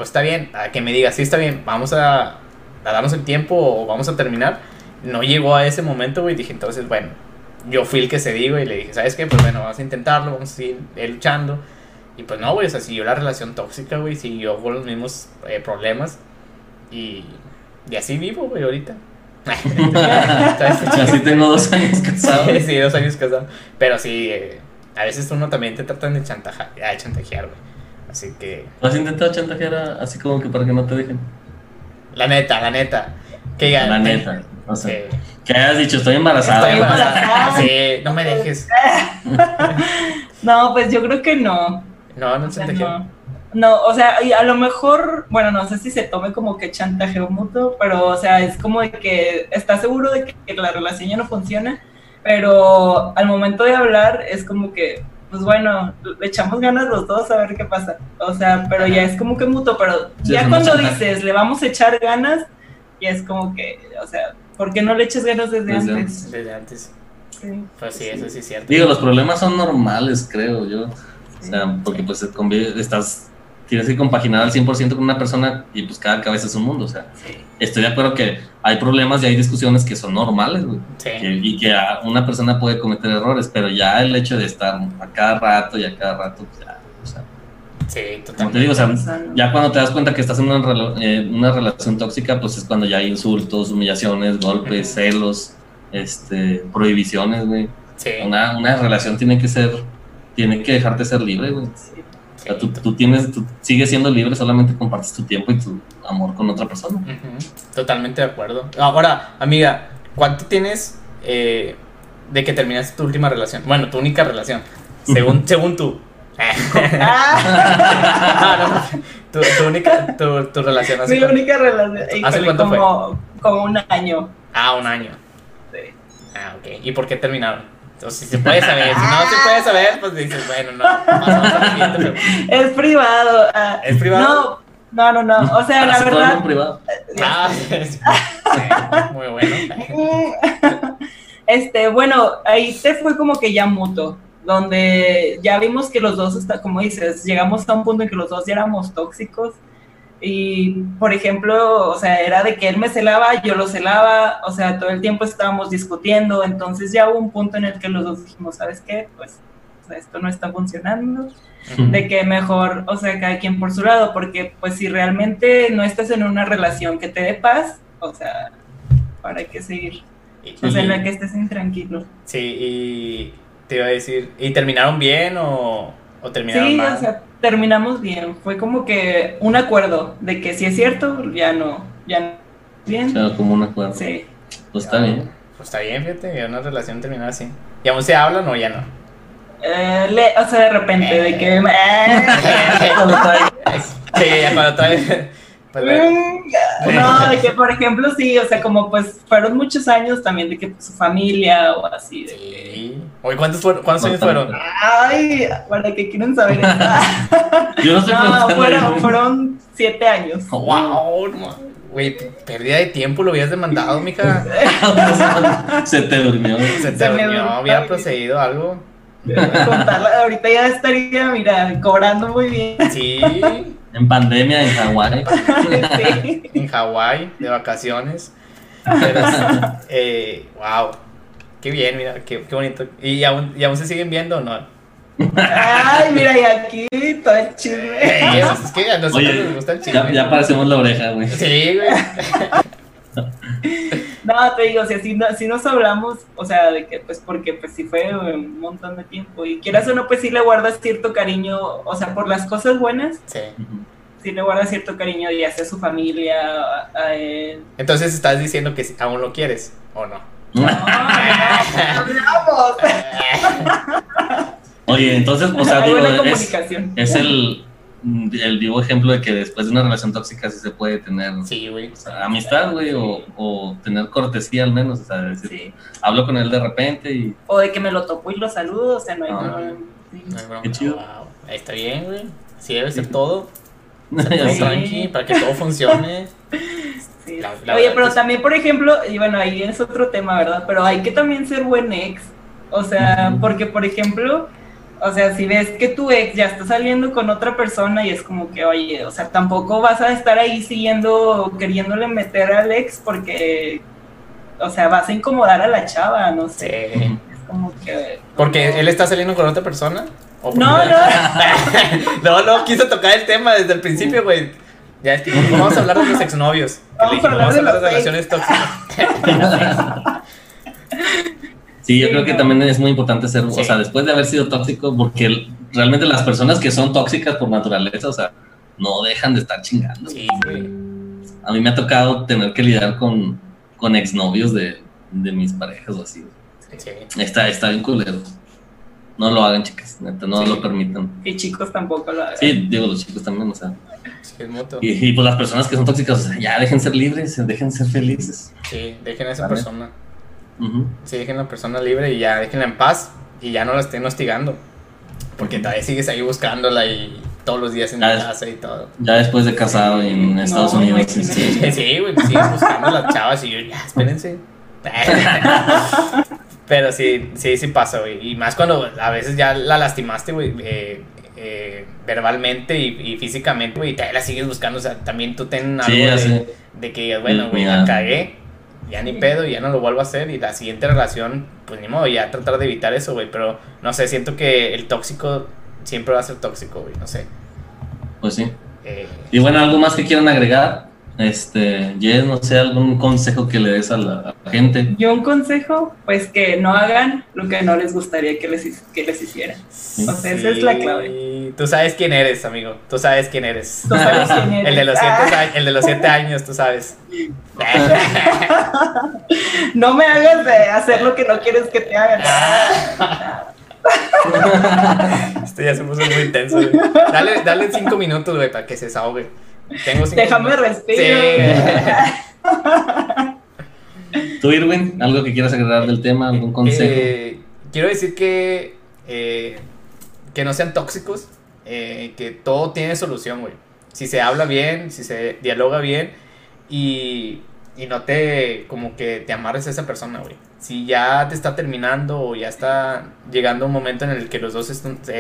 Speaker 2: está bien, a que me diga, sí está bien, vamos a, a darnos el tiempo o vamos a terminar. No llegó a ese momento, güey, dije, entonces, bueno, yo fui el que se digo y le dije, ¿sabes qué? Pues bueno, vamos a intentarlo, vamos a seguir luchando. Y pues no, güey, o sea, siguió la relación tóxica, güey, siguió con los mismos eh, problemas. Y, y así vivo, güey, ahorita.
Speaker 1: así tengo dos años casado.
Speaker 2: sí, dos años casado. Pero sí, eh, a veces uno también te tratan de chantajear, de chantajear güey. Así que...
Speaker 1: ¿Has intentado chantajear así como que para que no te dejen?
Speaker 2: La neta, la neta. Que
Speaker 1: la neta. O sea, que hayas dicho, estoy embarazada.
Speaker 2: Estoy embarazada. sí, no me dejes.
Speaker 3: no, pues yo creo que no.
Speaker 2: No, no chantajear.
Speaker 3: No. No, o sea, a lo mejor, bueno, no sé si se tome como que chantajeo mutuo, pero, o sea, es como de que está seguro de que la relación ya no funciona, pero al momento de hablar es como que, pues bueno, le echamos ganas los dos a ver qué pasa. O sea, pero ya es como que mutuo, pero ya cuando dices, le vamos a echar ganas, ya es como que, o sea, ¿por qué no le eches ganas desde, antes?
Speaker 2: Desde antes. Sí. Pues sí, eso sí es cierto.
Speaker 1: Digo, los problemas son normales, creo yo. O sea, porque pues estás tienes que compaginar al 100% con una persona y pues cada cabeza es un mundo. O sea, estoy de acuerdo que hay problemas y hay discusiones que son normales, güey. y que una persona puede cometer errores, pero ya el hecho de estar a cada rato y a cada rato, pues ya, o sea.
Speaker 2: Sí, totalmente.
Speaker 1: Como te digo, o sea, ya cuando te das cuenta que estás en una, eh, una relación tóxica, pues es cuando ya hay insultos, humillaciones, golpes, celos, este, prohibiciones, güey. Sí. Una, una relación tiene que ser, tiene que dejarte ser libre, güey. Sí tú, tienes, tú sigues siendo libre, solamente compartes tu tiempo y tu amor con otra persona.
Speaker 2: Totalmente de acuerdo. Ahora, amiga, ¿cuánto tienes eh, de que terminaste tu última relación? Bueno, tu única relación, según, según tú. tu, única tu, tu relación
Speaker 3: Mi única relación. ¿Hace cuánto como, fue? Como un año.
Speaker 2: Ah, un año. Sí. Ah, ok. ¿Y por qué terminaron? Entonces, si se puede saber, si no se puede saber, pues dices, bueno, no,
Speaker 3: Es privado. Ah,
Speaker 2: ¿Es privado?
Speaker 3: No, no, no, no. O sea, la verdad.
Speaker 1: privado.
Speaker 2: Ah, muy bueno.
Speaker 3: Este, bueno, ahí te fue como que ya mutuo, donde ya vimos que los dos, está, como dices, llegamos a un punto en que los dos ya éramos tóxicos y, por ejemplo, o sea, era de que él me celaba, yo lo celaba, o sea, todo el tiempo estábamos discutiendo, entonces ya hubo un punto en el que los dos dijimos, ¿sabes qué? Pues esto no está funcionando, de que mejor, o sea, cada quien por su lado, porque pues si realmente no estás en una relación que te dé paz, o sea, ¿para qué seguir? O sea, en la que estés intranquilo.
Speaker 2: Sí, y te iba a decir, ¿y terminaron bien o, o terminaron
Speaker 3: sí, O sea, terminamos bien. Fue como que un acuerdo de que si es cierto, ya no, ya no.
Speaker 1: Bien. como un acuerdo.
Speaker 3: Sí.
Speaker 1: Pues está bien.
Speaker 2: Pues está bien, fíjate, una relación terminada así. ¿Y aún se hablan o ya no?
Speaker 3: Eh, le, o sea, de repente, de que...
Speaker 2: sí, cuando trae... Pues,
Speaker 3: mm, no, de que por ejemplo sí, o sea, como pues fueron muchos años también de que pues, su familia o así. De
Speaker 2: sí. Oye, ¿cuántos, fueron, ¿cuántos años fueron?
Speaker 3: Ay, para que quieren saber.
Speaker 1: Yo no sé
Speaker 3: no, fueron, fueron siete años.
Speaker 2: Wow, Güey, pérdida de tiempo, lo habías demandado, mija.
Speaker 1: Se te durmió.
Speaker 2: Se te durmió, había procedido algo.
Speaker 3: Contarla, ahorita ya estaría, mira, cobrando muy bien.
Speaker 2: Sí.
Speaker 1: En pandemia en Hawái.
Speaker 2: En Hawái, de vacaciones. eh, wow. Qué bien, mira, qué, qué bonito. ¿Y aún, ¿Y aún se siguen viendo o no?
Speaker 3: Ay, mira, y aquí todo el chisme.
Speaker 2: Eh, es que a nosotros nos gusta el chisme.
Speaker 1: Ya, ya parecemos la oreja, güey.
Speaker 2: Sí, güey.
Speaker 3: No, te digo, si así, si nos hablamos, o sea, de que, pues, porque, pues, sí fue un montón de tiempo, y quieras o no, pues, sí le guardas cierto cariño, o sea, por las cosas buenas,
Speaker 2: sí,
Speaker 3: sí le guardas cierto cariño, ya sea su familia, a, él.
Speaker 2: Entonces, ¿estás diciendo que aún lo quieres, o no?
Speaker 3: No, no, hablamos.
Speaker 1: Oye, entonces, o sea, digo, es, es el, el vivo ejemplo de que después de una relación tóxica sí se puede tener amistad, güey, o, o, tener cortesía al menos, o sea, decir, hablo con él de repente y...
Speaker 3: O de que me lo topo y lo saludo, o sea, no hay
Speaker 1: ah, Qué chido.
Speaker 2: Está bien, güey. Sí debe ser todo. tranqui, para que todo funcione.
Speaker 3: Oye, pero también, por ejemplo, y bueno, ahí es otro tema, ¿verdad? Pero hay que también ser buen ex. O sea, porque, por ejemplo, o sea, si ves que tu ex ya está saliendo con otra persona y es como que, oye, o sea, tampoco vas a estar ahí siguiendo, queriéndole meter al ex porque, o sea, vas a incomodar a la chava, no sé. como que...
Speaker 2: ¿Porque él está saliendo con otra persona?
Speaker 3: no, no.
Speaker 2: no, no, quiso tocar el tema desde el principio, güey. Ya es que vamos a hablar de los exnovios. Vamos, a hablar, de, las relaciones tóxicas.
Speaker 1: Sí, yo creo que también es muy importante ser, o sea, después de haber sido tóxico, porque realmente las personas que son tóxicas por naturaleza, o sea, no dejan de estar chingando. Sí, A mí me ha tocado tener que lidiar con, con exnovios de, de mis parejas o así. Sí. Está, está bien culero. No lo hagan, chicas, no lo permitan.
Speaker 3: Y chicos tampoco lo hagan.
Speaker 1: Sí, digo, los chicos también, o sea. Y, pues las personas que son tóxicas, ya dejen ser libres, dejen ser felices.
Speaker 2: Sí, dejen a esa persona. Sí, dejen a la persona libre y ya déjenla en paz y ya no la estén hostigando. Porque todavía sigues ahí buscándola y todos los días en la casa y todo.
Speaker 1: Ya después de casado en Estados Unidos. Sí,
Speaker 2: sí, güey, sigues buscando a las chavas y yo, ya, espérense. Pero sí, sí, sí pasa, güey. Y más cuando a veces ya la lastimaste, güey, eh, eh, verbalmente y, físicamente, güey, y te la sigues buscando. O sea, también tú ten algo de, que, bueno, güey, la cagué, ya ni pedo, ya no lo vuelvo a hacer. Y la siguiente relación, pues ni modo, ya tratar de evitar eso, güey. Pero no sé, siento que el tóxico siempre va a ser tóxico, güey, no sé.
Speaker 1: Pues sí. Eh, y bueno, ¿algo más que quieran agregar? Este, Jess, no sé, algún consejo que le des a la, gente.
Speaker 3: Yo un consejo, pues que no hagan lo que no les gustaría que les, que les hicieran. O sea, esa es la clave.
Speaker 2: Tú sabes quién eres, amigo. Tú sabes quién eres. Tú sabes quién eres. el, de los siete, ah. el de los siete años, tú sabes.
Speaker 3: no me hagas de hacer lo que no quieres que te hagan. Ah.
Speaker 2: Esto ya se puso muy intenso. Dale, dale cinco minutos, güey, para que se desahogue.
Speaker 3: Déjame respirar.
Speaker 1: ¿Tú, Irwin, algo que quieras agregar del tema? ¿Algún consejo?
Speaker 2: Eh, quiero decir que, eh, que no sean tóxicos, eh, que todo tiene solución, güey. Si se habla bien, si se dialoga bien y, y no te, como que te amarres a esa persona, güey. Si ya te está terminando o ya está llegando un momento en el que los dos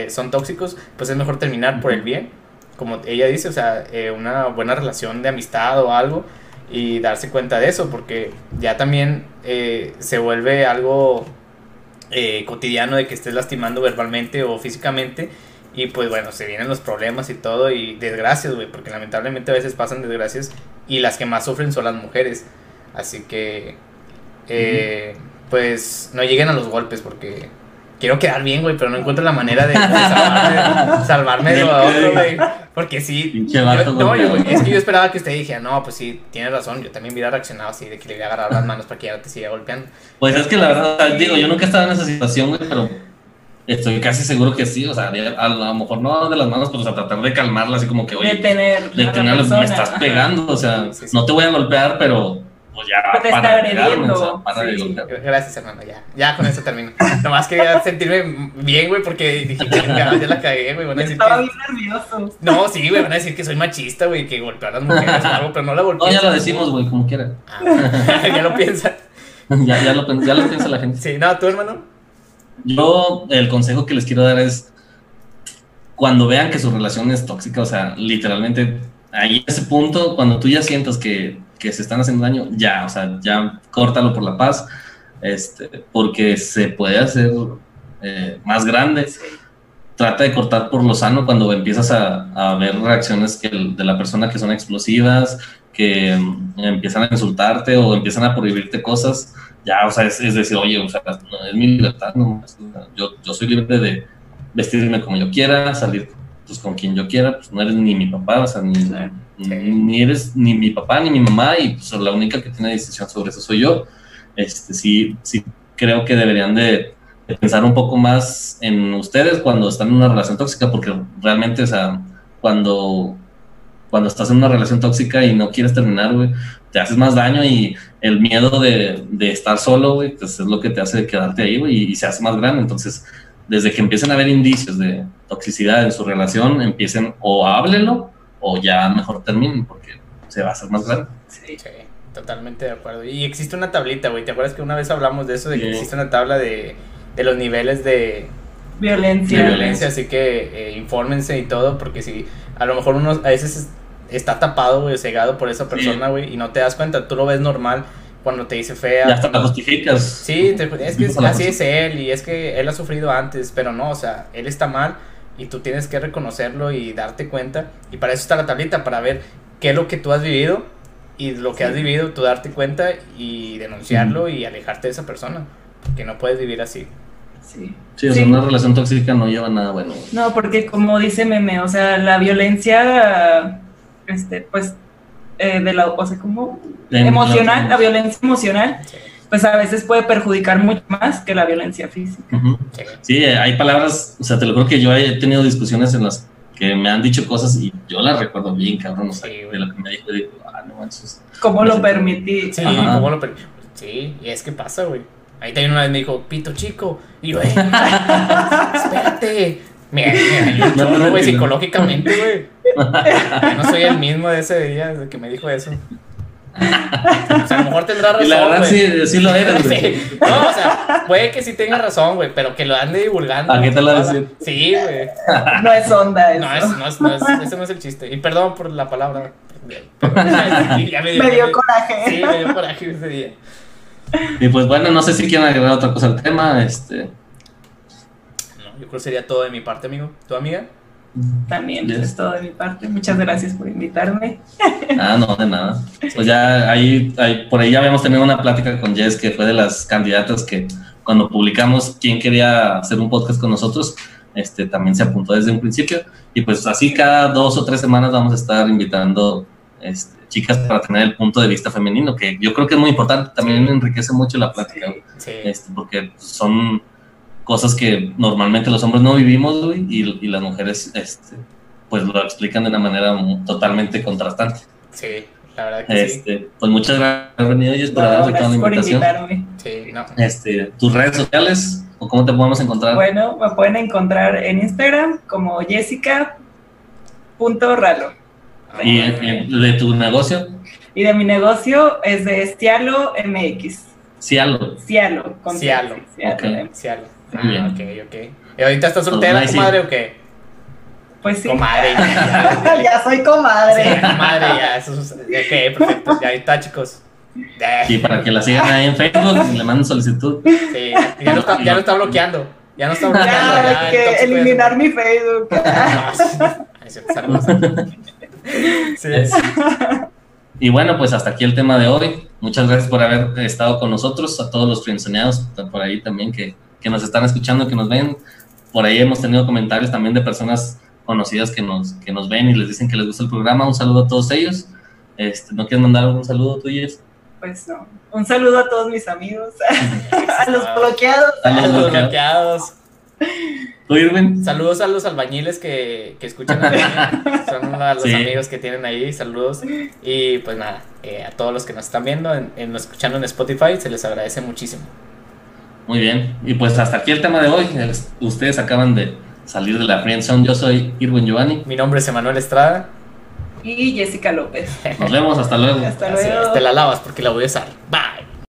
Speaker 2: son tóxicos, pues es mejor terminar por el bien como ella dice, o sea, eh, una buena relación de amistad o algo y darse cuenta de eso, porque ya también eh, se vuelve algo eh, cotidiano de que estés lastimando verbalmente o físicamente y pues bueno, se vienen los problemas y todo y desgracias, güey, porque lamentablemente a veces pasan desgracias y las que más sufren son las mujeres. Así que, pues no lleguen a los golpes porque quiero quedar bien, güey, pero no encuentro la manera de, salvarme, de otro, güey. Porque sí. no, es que yo esperaba que usted dijera, no, pues sí, tienes razón, yo también hubiera reaccionado así, de que le voy a agarrar las manos para que ya te siga golpeando.
Speaker 1: Pues es que la verdad, digo, yo nunca he estado en esa situación, güey, pero estoy casi seguro que sí, o sea, a lo mejor no de las manos, pero o sea, tratar de calmarla, así como que, oye,
Speaker 3: detener,
Speaker 1: detener me estás pegando, o sea, no te voy a golpear, pero pues ya
Speaker 3: te está agrediendo.
Speaker 2: Gracias, hermano, ya. Ya con eso termino. Nomás quería sentirme bien, güey, porque dije que ya la cagué, güey. Van a decir
Speaker 3: Estaba bien nervioso.
Speaker 2: No, sí, güey, van a decir que soy machista, güey, que golpear a las mujeres o algo, pero no la golpeé.
Speaker 1: No, ya lo decimos, güey, como quiera.
Speaker 2: Ah, ya lo piensa.
Speaker 1: ya, ya, lo, ya lo piensa la gente.
Speaker 2: Sí, no, tú, hermano.
Speaker 1: Yo, el consejo que les quiero dar es cuando vean que su relación es tóxica, o sea, literalmente ahí ese punto, cuando tú ya sientas que que se están haciendo daño, ya, o sea, ya córtalo por la paz, este, porque se puede hacer eh, más grande. Trata de cortar por lo sano cuando empiezas a, a ver reacciones que de la persona que son explosivas, que mm, empiezan a insultarte o empiezan a prohibirte cosas. Ya, o sea, es, decir, oye, o sea, es mi libertad, no, yo, yo soy libre de vestirme como yo quiera, salir pues con quien yo quiera, pues no eres ni mi papá, o sea, ni, ni eres ni mi papá ni mi mamá y pues la única que tiene decisión sobre eso soy yo. Este, sí, sí creo que deberían de, pensar un poco más en ustedes cuando están en una relación tóxica, porque realmente, o sea, cuando, cuando estás en una relación tóxica y no quieres terminar, güey, te haces más daño y el miedo de, de estar solo, güey, pues es lo que te hace quedarte ahí, güey, y, y se hace más grande. Entonces, desde que empiecen a haber indicios de toxicidad en su relación, empiecen o háblenlo o ya mejor terminen porque se va a hacer más grande.
Speaker 2: Sí, totalmente de acuerdo. Y existe una tablita, güey. ¿Te acuerdas que una vez hablamos de eso? De que existe una tabla de, de los niveles de
Speaker 3: violencia.
Speaker 2: De violencia, así que eh, infórmense y todo, porque si a lo mejor uno a veces está tapado, güey, cegado por esa persona, güey, y no te das cuenta, tú lo ves normal cuando te dice fea.
Speaker 1: Ya hasta la justificas.
Speaker 2: Sí, es que así es él y es que él ha sufrido antes, pero no, o sea, él está mal y tú tienes que reconocerlo y darte cuenta. Y para eso está la tablita, para ver qué es lo que tú has vivido y lo que has vivido, tú darte cuenta y denunciarlo y alejarte de esa persona, porque no puedes vivir así.
Speaker 1: Sí. Sí, o sea, una relación tóxica no lleva nada bueno.
Speaker 3: No, porque como dice Meme, o sea, la violencia, este, pues eh, de la, o sea, como emocional, la, violencia emocional, pues a veces puede perjudicar mucho más que la violencia física.
Speaker 1: Sí, hay palabras, o sea, te lo creo que yo he tenido discusiones en las que me han dicho cosas y yo las recuerdo bien, cabrón, o sea, de lo que me dijo, digo, ah, no manches.
Speaker 3: ¿Cómo lo permití?
Speaker 2: Sí, ¿cómo lo permití? Sí, y es que pasa, güey. Ahí también una vez me dijo, pito chico. Y yo, eh, espérate, Mira, mira, yo no, güey, psicológicamente, güey. Yo no soy el mismo de ese día de que me dijo eso. O sea, a lo mejor tendrá razón.
Speaker 1: Y la verdad, sí, sí, lo eres, güey.
Speaker 2: No, o sea, puede que sí tenga razón, güey, pero que lo ande divulgando.
Speaker 1: ¿A qué te lo decir?
Speaker 2: Sí, güey.
Speaker 3: No es onda eso.
Speaker 2: No, es, no, es, no es, ese no es el chiste. Y perdón por la palabra.
Speaker 3: me, dio, me dio coraje.
Speaker 2: Sí, me dio coraje ese día.
Speaker 1: Y pues bueno, no sé si quieren agregar otra cosa al tema. Este,
Speaker 2: yo creo que sería todo de mi parte, amigo. ¿Tu amiga?
Speaker 3: También es todo de mi parte. Muchas gracias por invitarme.
Speaker 1: Ah, no, de nada. Pues ya ahí, por ahí ya habíamos tenido una plática con Jess, que fue de las candidatas que cuando publicamos quién quería hacer un podcast con nosotros, este, también se apuntó desde un principio. Y pues así cada dos o tres semanas vamos a estar invitando este, chicas para tener el punto de vista femenino, que yo creo que es muy importante, también enriquece mucho la plática, este, porque son cosas que normalmente los hombres no vivimos, güey, y, y, las mujeres, este, pues lo explican de una manera totalmente contrastante.
Speaker 2: Sí, la verdad que
Speaker 1: este, sí. Pues muchas gracias por venido y por haber aceptado la invitación.
Speaker 2: Sí, no.
Speaker 1: Este, tus redes sociales o cómo te podemos encontrar.
Speaker 3: Bueno, me pueden encontrar en Instagram como jessica.ralo.
Speaker 1: ¿Y de tu negocio?
Speaker 3: Y de mi negocio es de Estialo MX.
Speaker 1: Cialo.
Speaker 3: Cialo.
Speaker 2: Con Cialo. Cialo. Cialo. Ah, ok, ok. ¿Y ahorita estás soltera, comadre, o qué?
Speaker 3: Pues sí.
Speaker 2: Comadre.
Speaker 3: Ya, ya, soy comadre.
Speaker 2: Sí, comadre, ya. Eso es, ok, perfecto. Ya está, chicos.
Speaker 1: Y para que la sigan ahí en Facebook y le manden solicitud.
Speaker 2: Sí, ya no está, ya no está bloqueando. Ya no está bloqueando.
Speaker 3: Ya, ya que eliminar mi Facebook.
Speaker 2: sí. sí.
Speaker 1: Y bueno, pues hasta aquí el tema de hoy. Muchas gracias por haber estado con nosotros, a todos los frenzoneados por ahí también que que nos están escuchando, que nos ven. Por ahí hemos tenido comentarios también de personas conocidas que nos, que nos ven y les dicen que les gusta el programa. Un saludo a todos ellos. Este, ¿No quieres mandar algún saludo tú, Jess?
Speaker 3: Pues no. Un saludo a todos mis amigos, a los bloqueados.
Speaker 2: A los bloqueados.
Speaker 1: ¿Tú, Irwin?
Speaker 2: Saludos a los albañiles que, que escuchan a Son los amigos que tienen ahí. Saludos. Y pues nada, eh, a todos los que nos están viendo, en, en, escuchando en Spotify, se les agradece muchísimo.
Speaker 1: Muy bien. Y pues hasta aquí el tema de hoy. Ustedes acaban de salir de la Friendzone. Yo soy Irwin Giovanni.
Speaker 2: Mi nombre es Emanuel Estrada.
Speaker 3: Y Jessica López.
Speaker 1: Nos vemos. Hasta luego.
Speaker 3: Hasta luego.
Speaker 2: te la lavas porque la voy a usar. Bye.